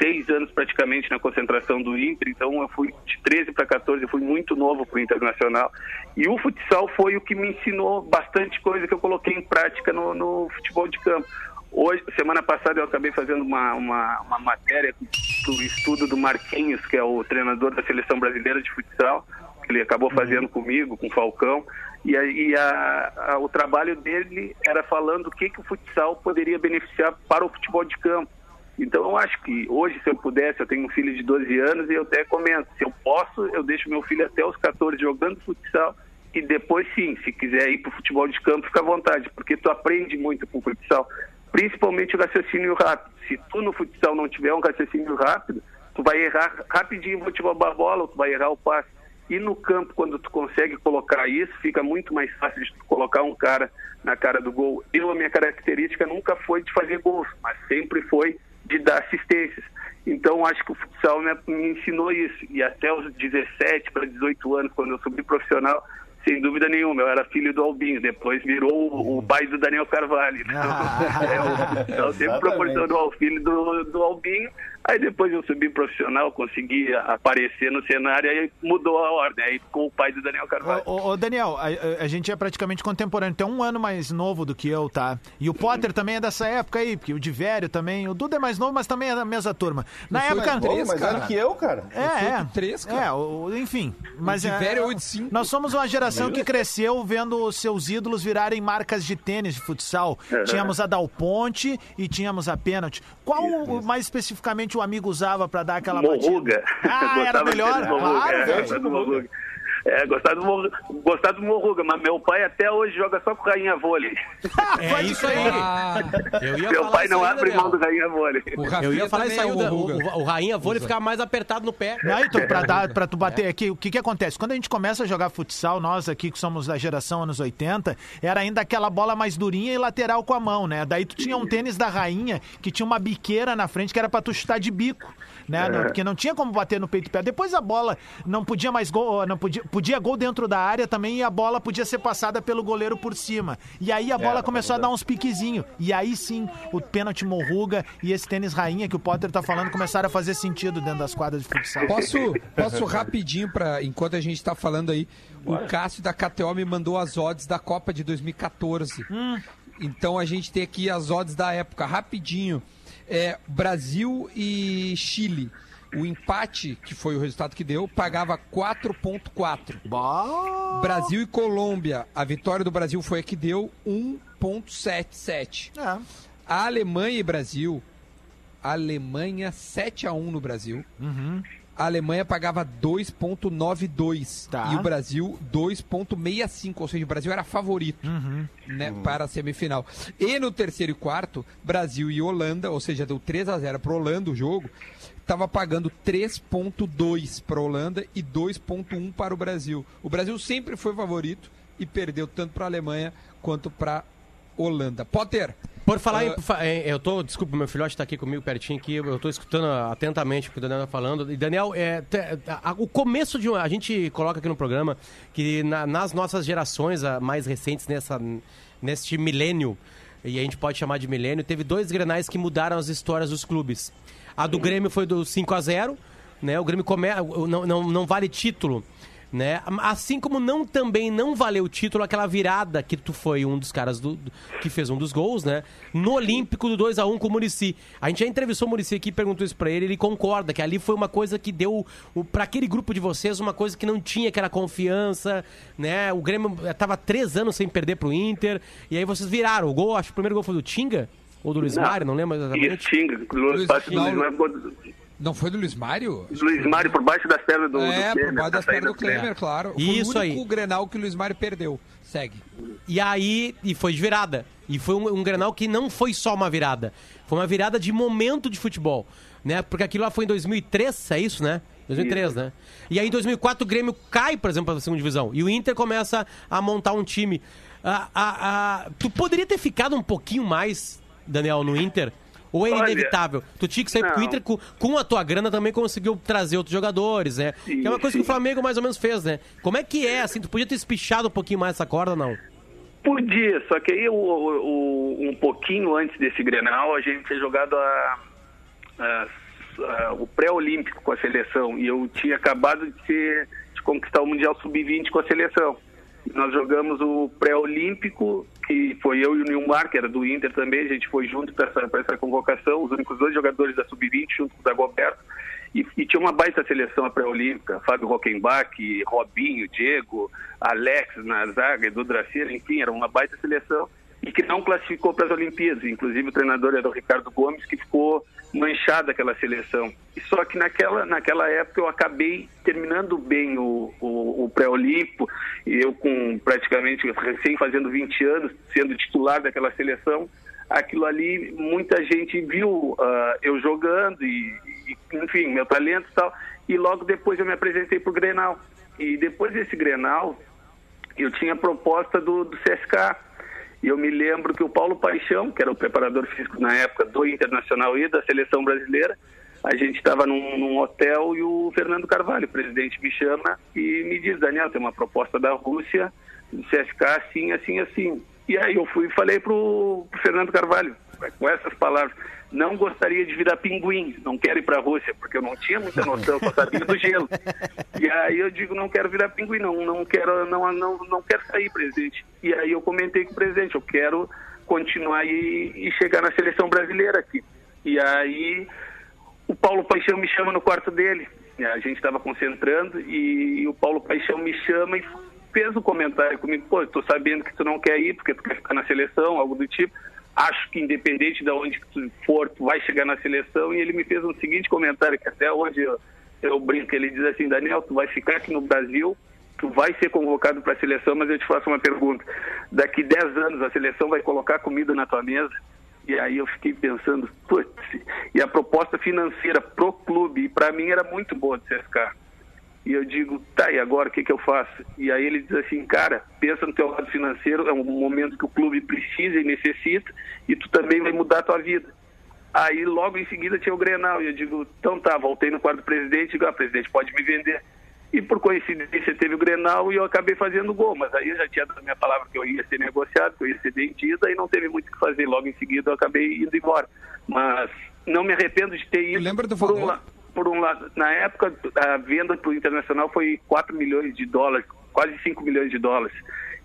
seis anos praticamente na concentração do Inter, então eu fui de 13 para 14, eu fui muito novo pro Internacional. E o futsal foi o que me ensinou bastante coisa que eu coloquei em prática no, no futebol de campo. Hoje, semana passada eu acabei fazendo uma, uma, uma matéria do estudo do Marquinhos, que é o treinador da seleção brasileira de futsal, que ele acabou fazendo comigo, com o Falcão, e, a, e a- a- o trabalho dele era falando o que, que o futsal poderia beneficiar para o futebol de campo. Então eu acho que hoje, se eu pudesse, eu tenho um filho de 12 anos e eu até comento, se eu posso, eu deixo meu filho até os 14 jogando futsal e depois sim, se quiser ir para o futebol de campo, fica à vontade, porque tu aprende muito com o futsal, principalmente o raciocínio rápido. Se tu no futsal não tiver um raciocínio rápido, tu vai errar rapidinho, vou te roubar a bola, ou tu vai errar o passe. E no campo, quando tu consegue colocar isso, fica muito mais fácil de tu colocar um cara na cara do gol. Eu, a minha característica nunca foi de fazer gols, mas sempre foi de dar assistências. Então, acho que o futsal né, me ensinou isso. E até os 17 para 18 anos, quando eu subi profissional, sem dúvida nenhuma, eu era filho do Albinho. Depois virou o, o pai do Daniel Carvalho. Então, é, o futsal sempre proporcionou ao filho do, do Albinho. Aí depois eu subi profissional, consegui aparecer no cenário, aí mudou a ordem. Aí ficou o pai do Daniel Carvalho. Ô, ô, ô, Daniel, a, a- gente é praticamente contemporâneo, tem um ano mais novo do que eu, tá? E o Potter também é dessa época aí, porque o Divério também, o Duda é mais novo, mas também é da mesma turma. Na Eu sou época... Pô, três, mas cara. que eu, cara. É, Eu sou é. de três, cara. É, o- o- enfim. Mas Divério é, é 8-5. Nós somos uma geração que cresceu vendo os seus ídolos virarem marcas de tênis, de futsal. Tínhamos a Dal Ponte e tínhamos a Pênalti. Qual o- mais especificamente o amigo usava pra dar aquela Morruga. batida? Ah, era melhor? Claro, é, velho. É, gostava do, Morruga, gostava do Morruga, mas meu pai até hoje joga só com rainha vôlei. É isso aí. Ah, Eu ia Meu falar pai não aí, abre mão do rainha vôlei. Eu ia falar isso aí, é o, o, o, Rainha Vôlei ficar mais apertado no pé. Não, então, pra, dar, pra tu bater aqui, o que que acontece? Quando a gente começa a jogar futsal, nós aqui que somos da geração anos 80, era ainda aquela bola mais durinha e lateral com a mão, né? Daí tu tinha um tênis da rainha que tinha uma biqueira na frente que era pra tu chutar de bico, né? Não- Porque não tinha como bater no peito e pé. Depois a bola não podia mais gol, não podia, podia gol dentro da área também e a bola podia ser passada pelo goleiro por cima. E aí a bola começou a dar uns piquezinhos. E aí sim, o pênalti morruga e esse tênis rainha que o Potter tá falando começaram a fazer sentido dentro das quadras de futsal. Posso, posso rapidinho, pra, enquanto a gente tá falando aí, o Cássio da KTO me mandou as odds da Copa de 2014. Então a gente tem aqui as odds da época, rapidinho. É, Brasil e Chile. O empate, que foi o resultado que deu, pagava 4.4. Brasil e Colômbia, a vitória do Brasil foi a que deu 1.77. É. A Alemanha e Brasil, a Alemanha 7 a 1 no Brasil. A Alemanha pagava 2.92 Tá. e o Brasil 2.65, ou seja, o Brasil era favorito né, para a semifinal. E no terceiro e quarto, Brasil e Holanda, ou seja, deu 3 a 0 para Holanda o jogo, estava pagando 3.2 para a Holanda e 2.1 para o Brasil. O Brasil sempre foi favorito e perdeu tanto para a Alemanha quanto para Holanda. Potter, Por falar fa- em- Eu tô. Desculpa, meu filhote tá aqui comigo pertinho aqui. Eu tô escutando atentamente o que o Daniel tá falando. E, Daniel, é, te- a- o começo de. uma- A gente coloca aqui no programa que na- nas nossas gerações a- mais recentes, nessa, neste milênio, e a gente pode chamar de milênio, teve dois grenais que mudaram as histórias dos clubes. A do Grêmio foi do 5 a 0 né? O Grêmio come... não, não, não vale título. Né? Assim como não também não valeu o título aquela virada que tu foi um dos caras do, do- que fez um dos gols, né? No Olímpico do 2 a 1 com o Murici. A gente já entrevistou o Murici aqui perguntou isso pra ele, ele concorda que ali foi uma coisa que deu pra aquele grupo de vocês uma coisa que não tinha aquela confiança, né? O Grêmio tava três anos sem perder pro Inter e aí vocês viraram. O gol, acho que o primeiro gol foi do Tinga ou do Luiz Não. Mário, não lembro Isso, exatamente. Tinga. Luiz, Luiz- não, Luiz Mário, não foi do Luiz Mário? Luiz Mário por baixo das pernas do, é, do por baixo das pernas do Klemer, claro. Foi Isso o aí. único Grenal que o Luiz Mário perdeu. Segue. E aí, e foi de virada. E foi um, um Grenal que não foi só uma virada. Foi uma virada de momento de futebol. Né? Porque aquilo lá foi em 2003, é isso, né? 2003, Isso. né? E aí em 2004 o Grêmio cai, por exemplo, para a segunda divisão. E o Inter começa a montar um time. Ah, ah, ah, tu poderia ter ficado um pouquinho mais, Daniel, no Inter? Ou é Olha, inevitável? Tu tinha que sair porque o não. Inter, com, com a tua grana, também conseguiu trazer outros jogadores, né? Sim, que é uma coisa que o sim. Flamengo mais ou menos fez, né? Como é que é, assim? Tu podia ter espichado um pouquinho mais essa corda, não? Podia, só que aí o, o- um pouquinho antes desse Grenal a gente tinha jogado a- a- a- o pré-olímpico com a seleção e eu tinha acabado de, ser, de conquistar o Mundial Sub-20 com a seleção. Nós jogamos o pré-olímpico, que foi eu e o Nilmar, que era do Inter também, a gente foi junto para essa, essa convocação, os únicos dois jogadores da Sub-20 junto com o Dagoberto. E, e tinha uma baita seleção pré-olímpica, Fábio Rockenbach, Robinho, Diego, Alex na zaga, Edu Dracena, enfim, era uma baita seleção e que não classificou para as Olimpíadas. Inclusive o treinador era o Ricardo Gomes, que ficou manchado aquela seleção. Só que naquela, naquela época eu acabei terminando bem o, o, o pré-olímpico, e eu com praticamente recém fazendo 20 anos, sendo titular daquela seleção, aquilo ali muita gente viu ah, eu jogando e, e, enfim, meu talento e tal. E logo depois eu me apresentei para o Grenal. E depois desse Grenal, eu tinha proposta do, do CSK. E eu me lembro que o Paulo Paixão, que era o preparador físico na época do Internacional e da seleção brasileira, a gente estava num, num hotel e o Fernando Carvalho, presidente, me chama e me diz: Daniel, tem uma proposta da Rússia, do CSK, assim, assim, assim. E aí eu fui e falei pro, pro Fernando Carvalho, com essas palavras: não gostaria de virar pinguim, não quero ir para a Rússia, porque eu não tinha muita noção, só sabia do gelo. E aí eu digo: não quero virar pinguim, não, não quero, não, não, não quero sair, presidente. E aí eu comentei com o presidente: eu quero continuar e, e chegar na seleção brasileira aqui. E aí o Paulo Paixão me chama no quarto dele. A gente estava concentrando e o Paulo Paixão me chama e fez um comentário comigo. Pô, estou sabendo que tu não quer ir porque tu quer ficar na seleção, algo do tipo. Acho que independente de onde tu for, tu vai chegar na seleção. E ele me fez um seguinte comentário que até hoje eu, eu brinco. Ele diz assim, Daniel, tu vai ficar aqui no Brasil, tu vai ser convocado para a seleção, mas eu te faço uma pergunta. Daqui 10 anos a seleção vai colocar comida na tua mesa? E aí eu fiquei pensando, putz, e a proposta financeira pro clube, para mim era muito boa de CSK. E eu digo, tá, e agora o que, que eu faço? E aí ele diz assim, cara, pensa no teu lado financeiro, é um momento que o clube precisa e necessita, e tu também vai mudar a tua vida. Aí logo em seguida tinha o Grenal, e eu digo, então tá, voltei no quarto do presidente, e digo, ah, presidente, pode me vender. E por coincidência teve o Grenal e eu acabei fazendo gol, mas aí eu já tinha dado a minha palavra que eu ia ser negociado, que eu ia ser vendido, aí não teve muito o que fazer. Logo em seguida eu acabei indo embora. Mas não me arrependo de ter ido. Lembra do la- por um lado, na época a venda para o Internacional foi 4 milhões de dólares, quase 5 milhões de dólares.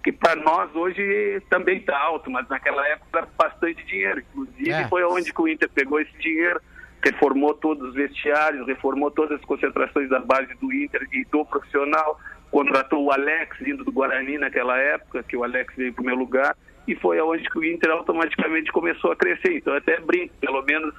Que para nós hoje também está alto, mas naquela época era bastante dinheiro. Inclusive É. foi onde que o Inter pegou esse dinheiro, reformou todos os vestiários, reformou todas as concentrações da base do Inter e do profissional, contratou o Alex vindo do Guarani naquela época, que o Alex veio para o meu lugar, e foi aonde que o Inter automaticamente começou a crescer. Então até brinco, pelo menos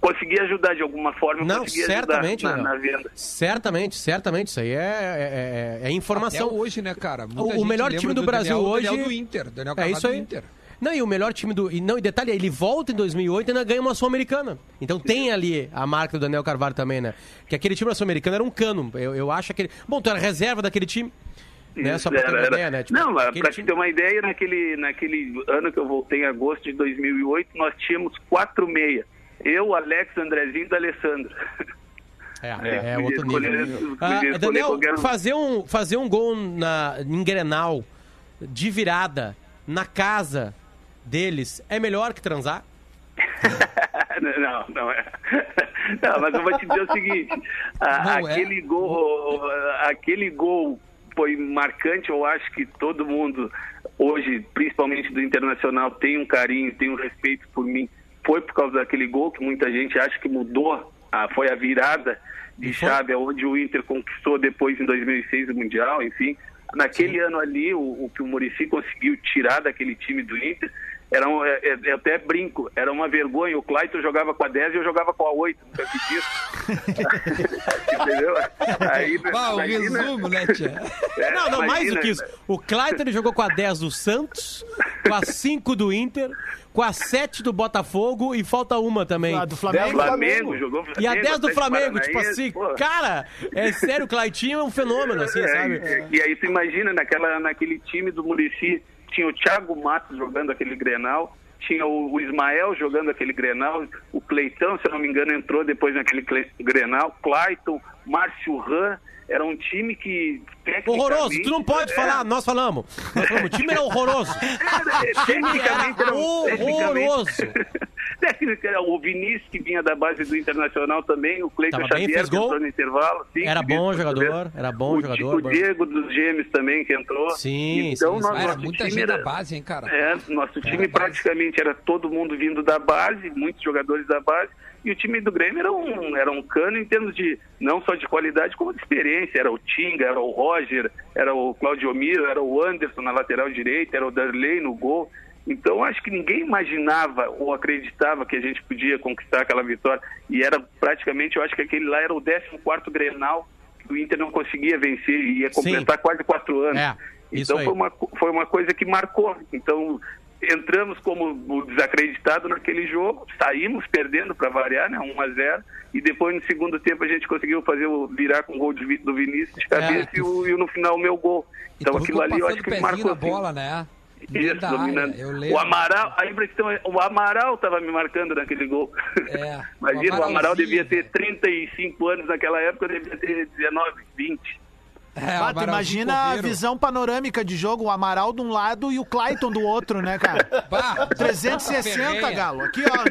consegui ajudar de alguma forma, eu Não, certamente, ajudar na, na venda. Certamente, certamente. Isso aí é, é, é- é informação. Até hoje, né, cara? Muita O- melhor time do Brasil Daniel, hoje- Daniel do Inter. Daniel É isso aí. do Inter. Não, e o melhor time do. E não, e detalhe, ele volta em 2008 e ainda ganha uma Sul-Americana. Então tem ali a marca do Daniel Carvalho também, né? Que aquele time da Sul-Americana era um cano. Eu, eu acho aquele. Bom, tu era reserva daquele time. Né? Só pra ter Era- uma era- ideia, né? Tipo, não, para te ter uma ideia, naquele, naquele ano que eu voltei em agosto de 2008, nós tínhamos quatro meia. Eu, Alex, Andrezinho e D'Alessandro. É, É, é podia outro escolher- nível. Ah, Daniel, qualquer fazer um, fazer um gol na, em Grenal de virada na casa deles é melhor que transar? não, não é. Não, mas eu vou te dizer o seguinte: a- é? aquele gol, aquele gol foi marcante. Eu acho que todo mundo hoje, principalmente do internacional, tem um carinho, tem um respeito por mim. Foi por causa daquele gol que muita gente acha que mudou. a- foi a virada de foi- chave onde o Inter conquistou depois em 2006 o mundial, enfim. Naquele ano ali, o, o que o Murici conseguiu tirar daquele time do Inter, era um, é, é, eu até brinco, era uma vergonha. O Clayton jogava com a 10 e eu jogava com a 8, nunca disso. Entendeu? Aí, Bah, o imagina- resumo, né, Tia? é, não, não, mais do imagina, que isso. O Clayton jogou com a 10 do Santos com a 5 do Inter, com a 7 do Botafogo e falta uma também. Ah, do Flamengo. do Flamengo, jogou Flamengo. E a 10 do Flamengo, tipo assim, pô. cara, é sério, o Claitinho é um fenômeno, assim, É, sabe? E, e aí tu imagina, naquela, naquele time do Murici, tinha o Thiago Matos jogando aquele Grenal, tinha o, Ismael jogando aquele Grenal, o Cleitão, se não me engano, entrou depois naquele Grenal, Clayton, Márcio Ran, era um time que... Horroroso, tu não pode É, falar, nós falamos. Nós falamos, o time era horroroso. Tecnicamente era Horroroso. Técnica, era o Vinícius, que vinha da base do Internacional também, o Cleiton Tava bem, Xavier, fez que gol. entrou no intervalo. Sim, Era bom jogador, era bom o, jogador, O bom. Diego dos Gêmeos também, que entrou. Sim, então, sim, nós- era nosso muita time gente era- da base, hein, cara? É, nosso time base. praticamente era todo mundo vindo da base, muitos jogadores da base, e o time do Grêmio era um, era um cano em termos de, não só de qualidade, como de experiência. Era o Tinga, era o Roger, era o Claudio Miro, era o Anderson na lateral direita, era o Darley no gol. Então, acho que ninguém imaginava ou acreditava que a gente podia conquistar aquela vitória. E era praticamente, eu acho que aquele lá era o 14º Grenal que o Inter não conseguia vencer e ia completar quase quatro anos. É, então, foi uma, foi uma coisa que marcou. Então, entramos como desacreditado naquele jogo, saímos perdendo para variar, né, 1 a 0 e depois no segundo tempo a gente conseguiu fazer o virar com o gol de do Vinícius de cabeça É. e, o, e no final o meu gol. Então aquilo ali eu acho que marcou na assim. bola, né? Isso, dominando. O Amaral, a impressão é, o Amaral estava me marcando naquele gol. É, Imagina, o Amaral devia ter velho. 35 anos naquela época, devia ter 19, 20. É, o tu Amaralzinho imagina a visão panorâmica de jogo, o Amaral de um lado e o Clayton do outro, né, cara? Bah, 360, Ferreira. Galo. Aqui, ó.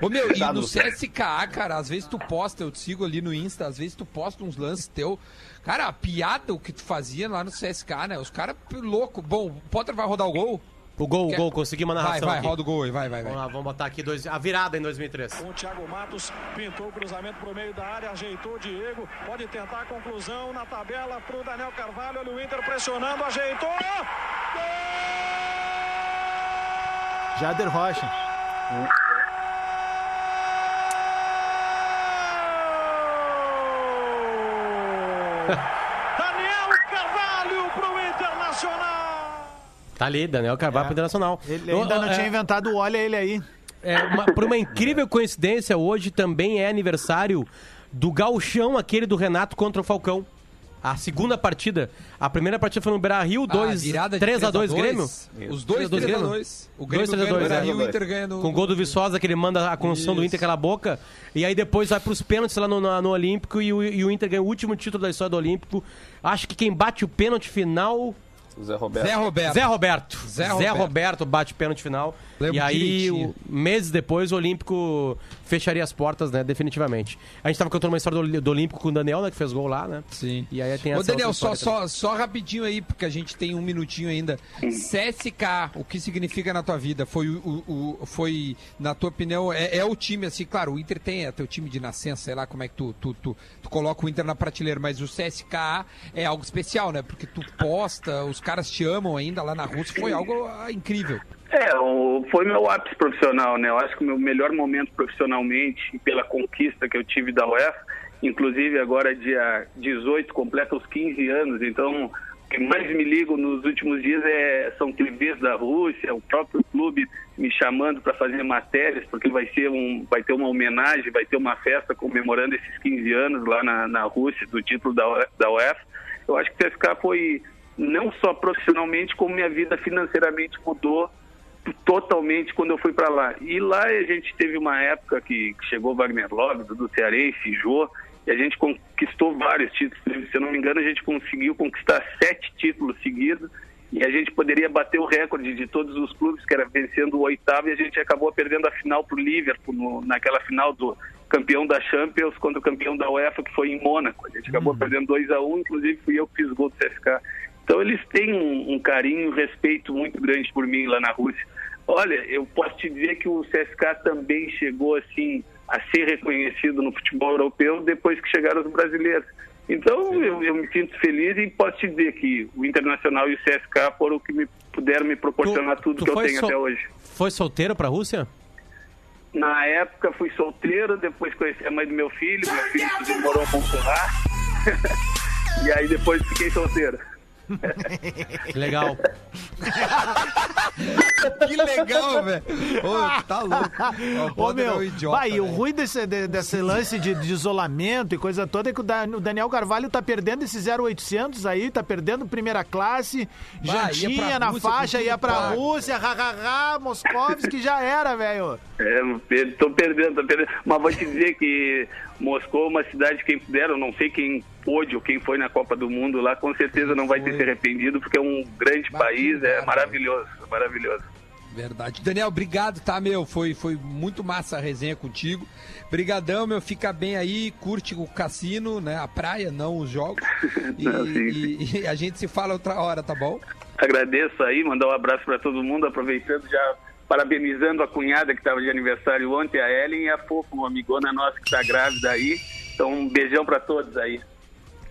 Ô meu, e Tá no CSKA, cara, às vezes tu posta, eu te sigo ali no Insta, às vezes tu posta uns lances teu. Cara, a piada o que tu fazia lá no CSKA, né? Os caras louco. Bom, o Potter vai rodar o gol? O gol, o gol, consegui uma Vai, narração vai, aqui. roda o gol aí, vai, vai, vai. Vamos lá, vamos botar aqui dois, a virada em 2003. Com o Thiago Matos, pintou o cruzamento para o meio da área, ajeitou o Diego, pode tentar a conclusão na tabela para o Daniel Carvalho, olha o Inter pressionando, ajeitou! Jader Rocha. Daniel Carvalho para o Internacional! Tá ali, Daniel Carvalho pro Internacional. Ele ainda não é, tinha inventado o olha ele aí. é, uma- por uma incrível coincidência, hoje também é aniversário do gauchão, aquele do Renato contra o Falcão. A segunda partida. A primeira partida foi no Beira-Rio, Ah, 2 virada de 3 a 2 3 Grêmio. Os dois 3 a 2 Grêmio. 3x2. O Grêmio 2 3 a 2, ganha é. Rio, o Inter ganha no... Com o gol do Viçosa, que ele manda a construção do Inter aquela boca. E aí depois vai pros pênaltis lá no, no, no Olímpico e o, e o Inter ganha o último título da história do Olímpico. Acho que quem bate o pênalti final. Zé Roberto. Zé Roberto. Zé Roberto. Zé Zé Roberto. Roberto, bate pênalti final. Lembro e aí, o- meses depois, o Olímpico fecharia as portas, né? Definitivamente. A gente tava contando uma história do, do Olímpico com o Daniel, né? Que fez gol lá, né? Sim. E aí tem Ô, essa Daniel, outra só, só, só rapidinho aí, porque a gente tem um minutinho ainda. CSK, o que significa na tua vida? Foi, o, o- o- foi na tua opinião, é, é o time, assim, claro, o Inter tem, é teu time de nascença, sei lá como é que tu, tu, tu, tu coloca o Inter na prateleira, mas o CSK é algo especial, né? Porque tu posta, os caras te amam ainda lá na Rússia, foi algo ah, incrível. É, foi meu ápice profissional, né? Eu acho que o meu melhor momento profissionalmente, pela conquista que eu tive da UEFA, inclusive agora dia 18 completa os 15 anos, então o que mais me ligo nos últimos dias é, são TVs da Rússia, o próprio clube me chamando para fazer matérias, porque vai, ser um, vai ter uma homenagem, vai ter uma festa comemorando esses 15 anos lá na, na Rússia, do título da, da UEFA. Eu acho que o CSKA foi, não só profissionalmente, como minha vida financeiramente mudou totalmente quando eu fui para lá. E lá a gente teve uma época que chegou Wagner Love, do Cearense, Jô, e a gente conquistou vários títulos. Se eu não me engano, a gente conseguiu conquistar sete títulos seguidos e a gente poderia bater o recorde de todos os clubes, que era vencendo o oitavo, e a gente acabou perdendo a final para o Liverpool, no- naquela final do campeão da Champions contra o campeão da UEFA, que foi em Mônaco. A gente acabou perdendo 2 a 1 inclusive fui eu que fiz gol do CSK. Então eles têm um, um carinho um respeito muito grande por mim lá na Rússia. Olha, eu posso te dizer que o CSK também chegou assim a ser reconhecido no futebol europeu depois que chegaram os brasileiros. Então eu, eu me sinto feliz e posso te dizer que o Internacional e o CSK foram o que me puderam me proporcionar tudo que eu tenho sol- até hoje. Foi solteiro pra Rússia? Na época fui solteiro, depois conheci a mãe do meu filho, meu filho morou em Montserrat. e aí depois fiquei solteiro. Que legal. Que legal, velho. Ô, tá louco. Ó, Ô, Potter é meu, um idiota, vai, e o velho. ruim desse, de- desse lance de, de isolamento e coisa toda é que o Dan- o Daniel Carvalho tá perdendo esse 0800 aí, tá perdendo primeira classe, Vai, jantinha na Rússia faixa, ia pra pago. Rússia, hahaha, Moskovski, já era, velho. É, tô perdendo, tô perdendo. Mas vou te dizer que Moscou é uma cidade, quem puder, eu não sei quem pôde ou quem foi na Copa do Mundo lá, com certeza não vai ter se arrependido, porque é um grande país, é lugar, maravilhoso, maravilhoso. Verdade. Daniel, obrigado, tá, meu? Foi, foi muito massa a resenha contigo. Brigadão, meu. Fica bem aí, curte o cassino, né? A praia, não os jogos. E, Não, sim, e- e a gente se fala outra hora, tá bom? Agradeço aí, mandar um abraço para todo mundo, aproveitando já parabenizando a cunhada que estava de aniversário ontem, a Ellen, e a Fofa, uma amigona nossa que está grávida aí. Então, um beijão para todos aí.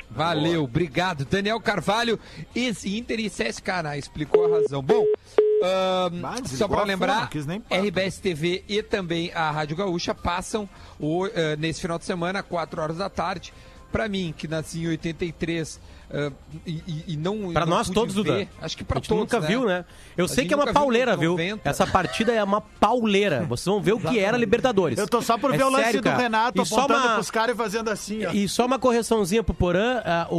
Valeu, obrigado. Daniel Carvalho, ex-Inter e CSK, né? explicou a razão. Bom, desligou só para lembrar. RBS TV e também a Rádio Gaúcha passam o, eh, nesse final de semana, 4 horas da tarde. Para mim, que nasci em 83 ah, e, e- não. Pra não nós todos, Duda. Acho que para todos. nunca viu, né? Eu A sei que é uma viu pauleira, viu? 90. Essa partida é uma pauleira. Vocês vão ver o que era Libertadores. Eu tô só por É ver o lance sério, do. Renato E apontando uma- pros caras e fazendo assim, ó. E só uma correçãozinha pro Porã, ah, o,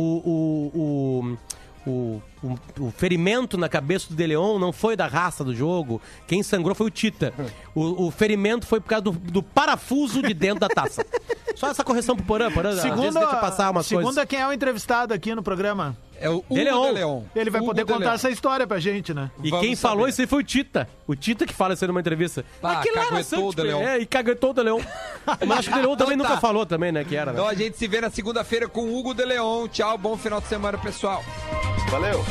o, o, o, o- o ferimento na cabeça do De Leon não foi da raça do jogo. Quem sangrou foi o Tita. O, o ferimento foi por causa do, do parafuso de dentro da taça. Só essa correção pro Porã, Porã. Segunda, deixa passar umas segunda coisas. quem é o entrevistado aqui no programa? É o Hugo De Leon. De Leon. Ele vai Hugo poder De contar Leon. essa história pra gente, né? E Vamos quem falou saber. isso aí foi o Tita. O Tita que fala isso aí numa entrevista. Pá, Aquilo era Santos. É, e caguetou o De Leon. Mas acho que o De Leon também Então tá. nunca falou também, né, que era. né? Então a gente se vê na segunda-feira com o Hugo De Leon. Tchau, bom final de semana, pessoal. Valeu!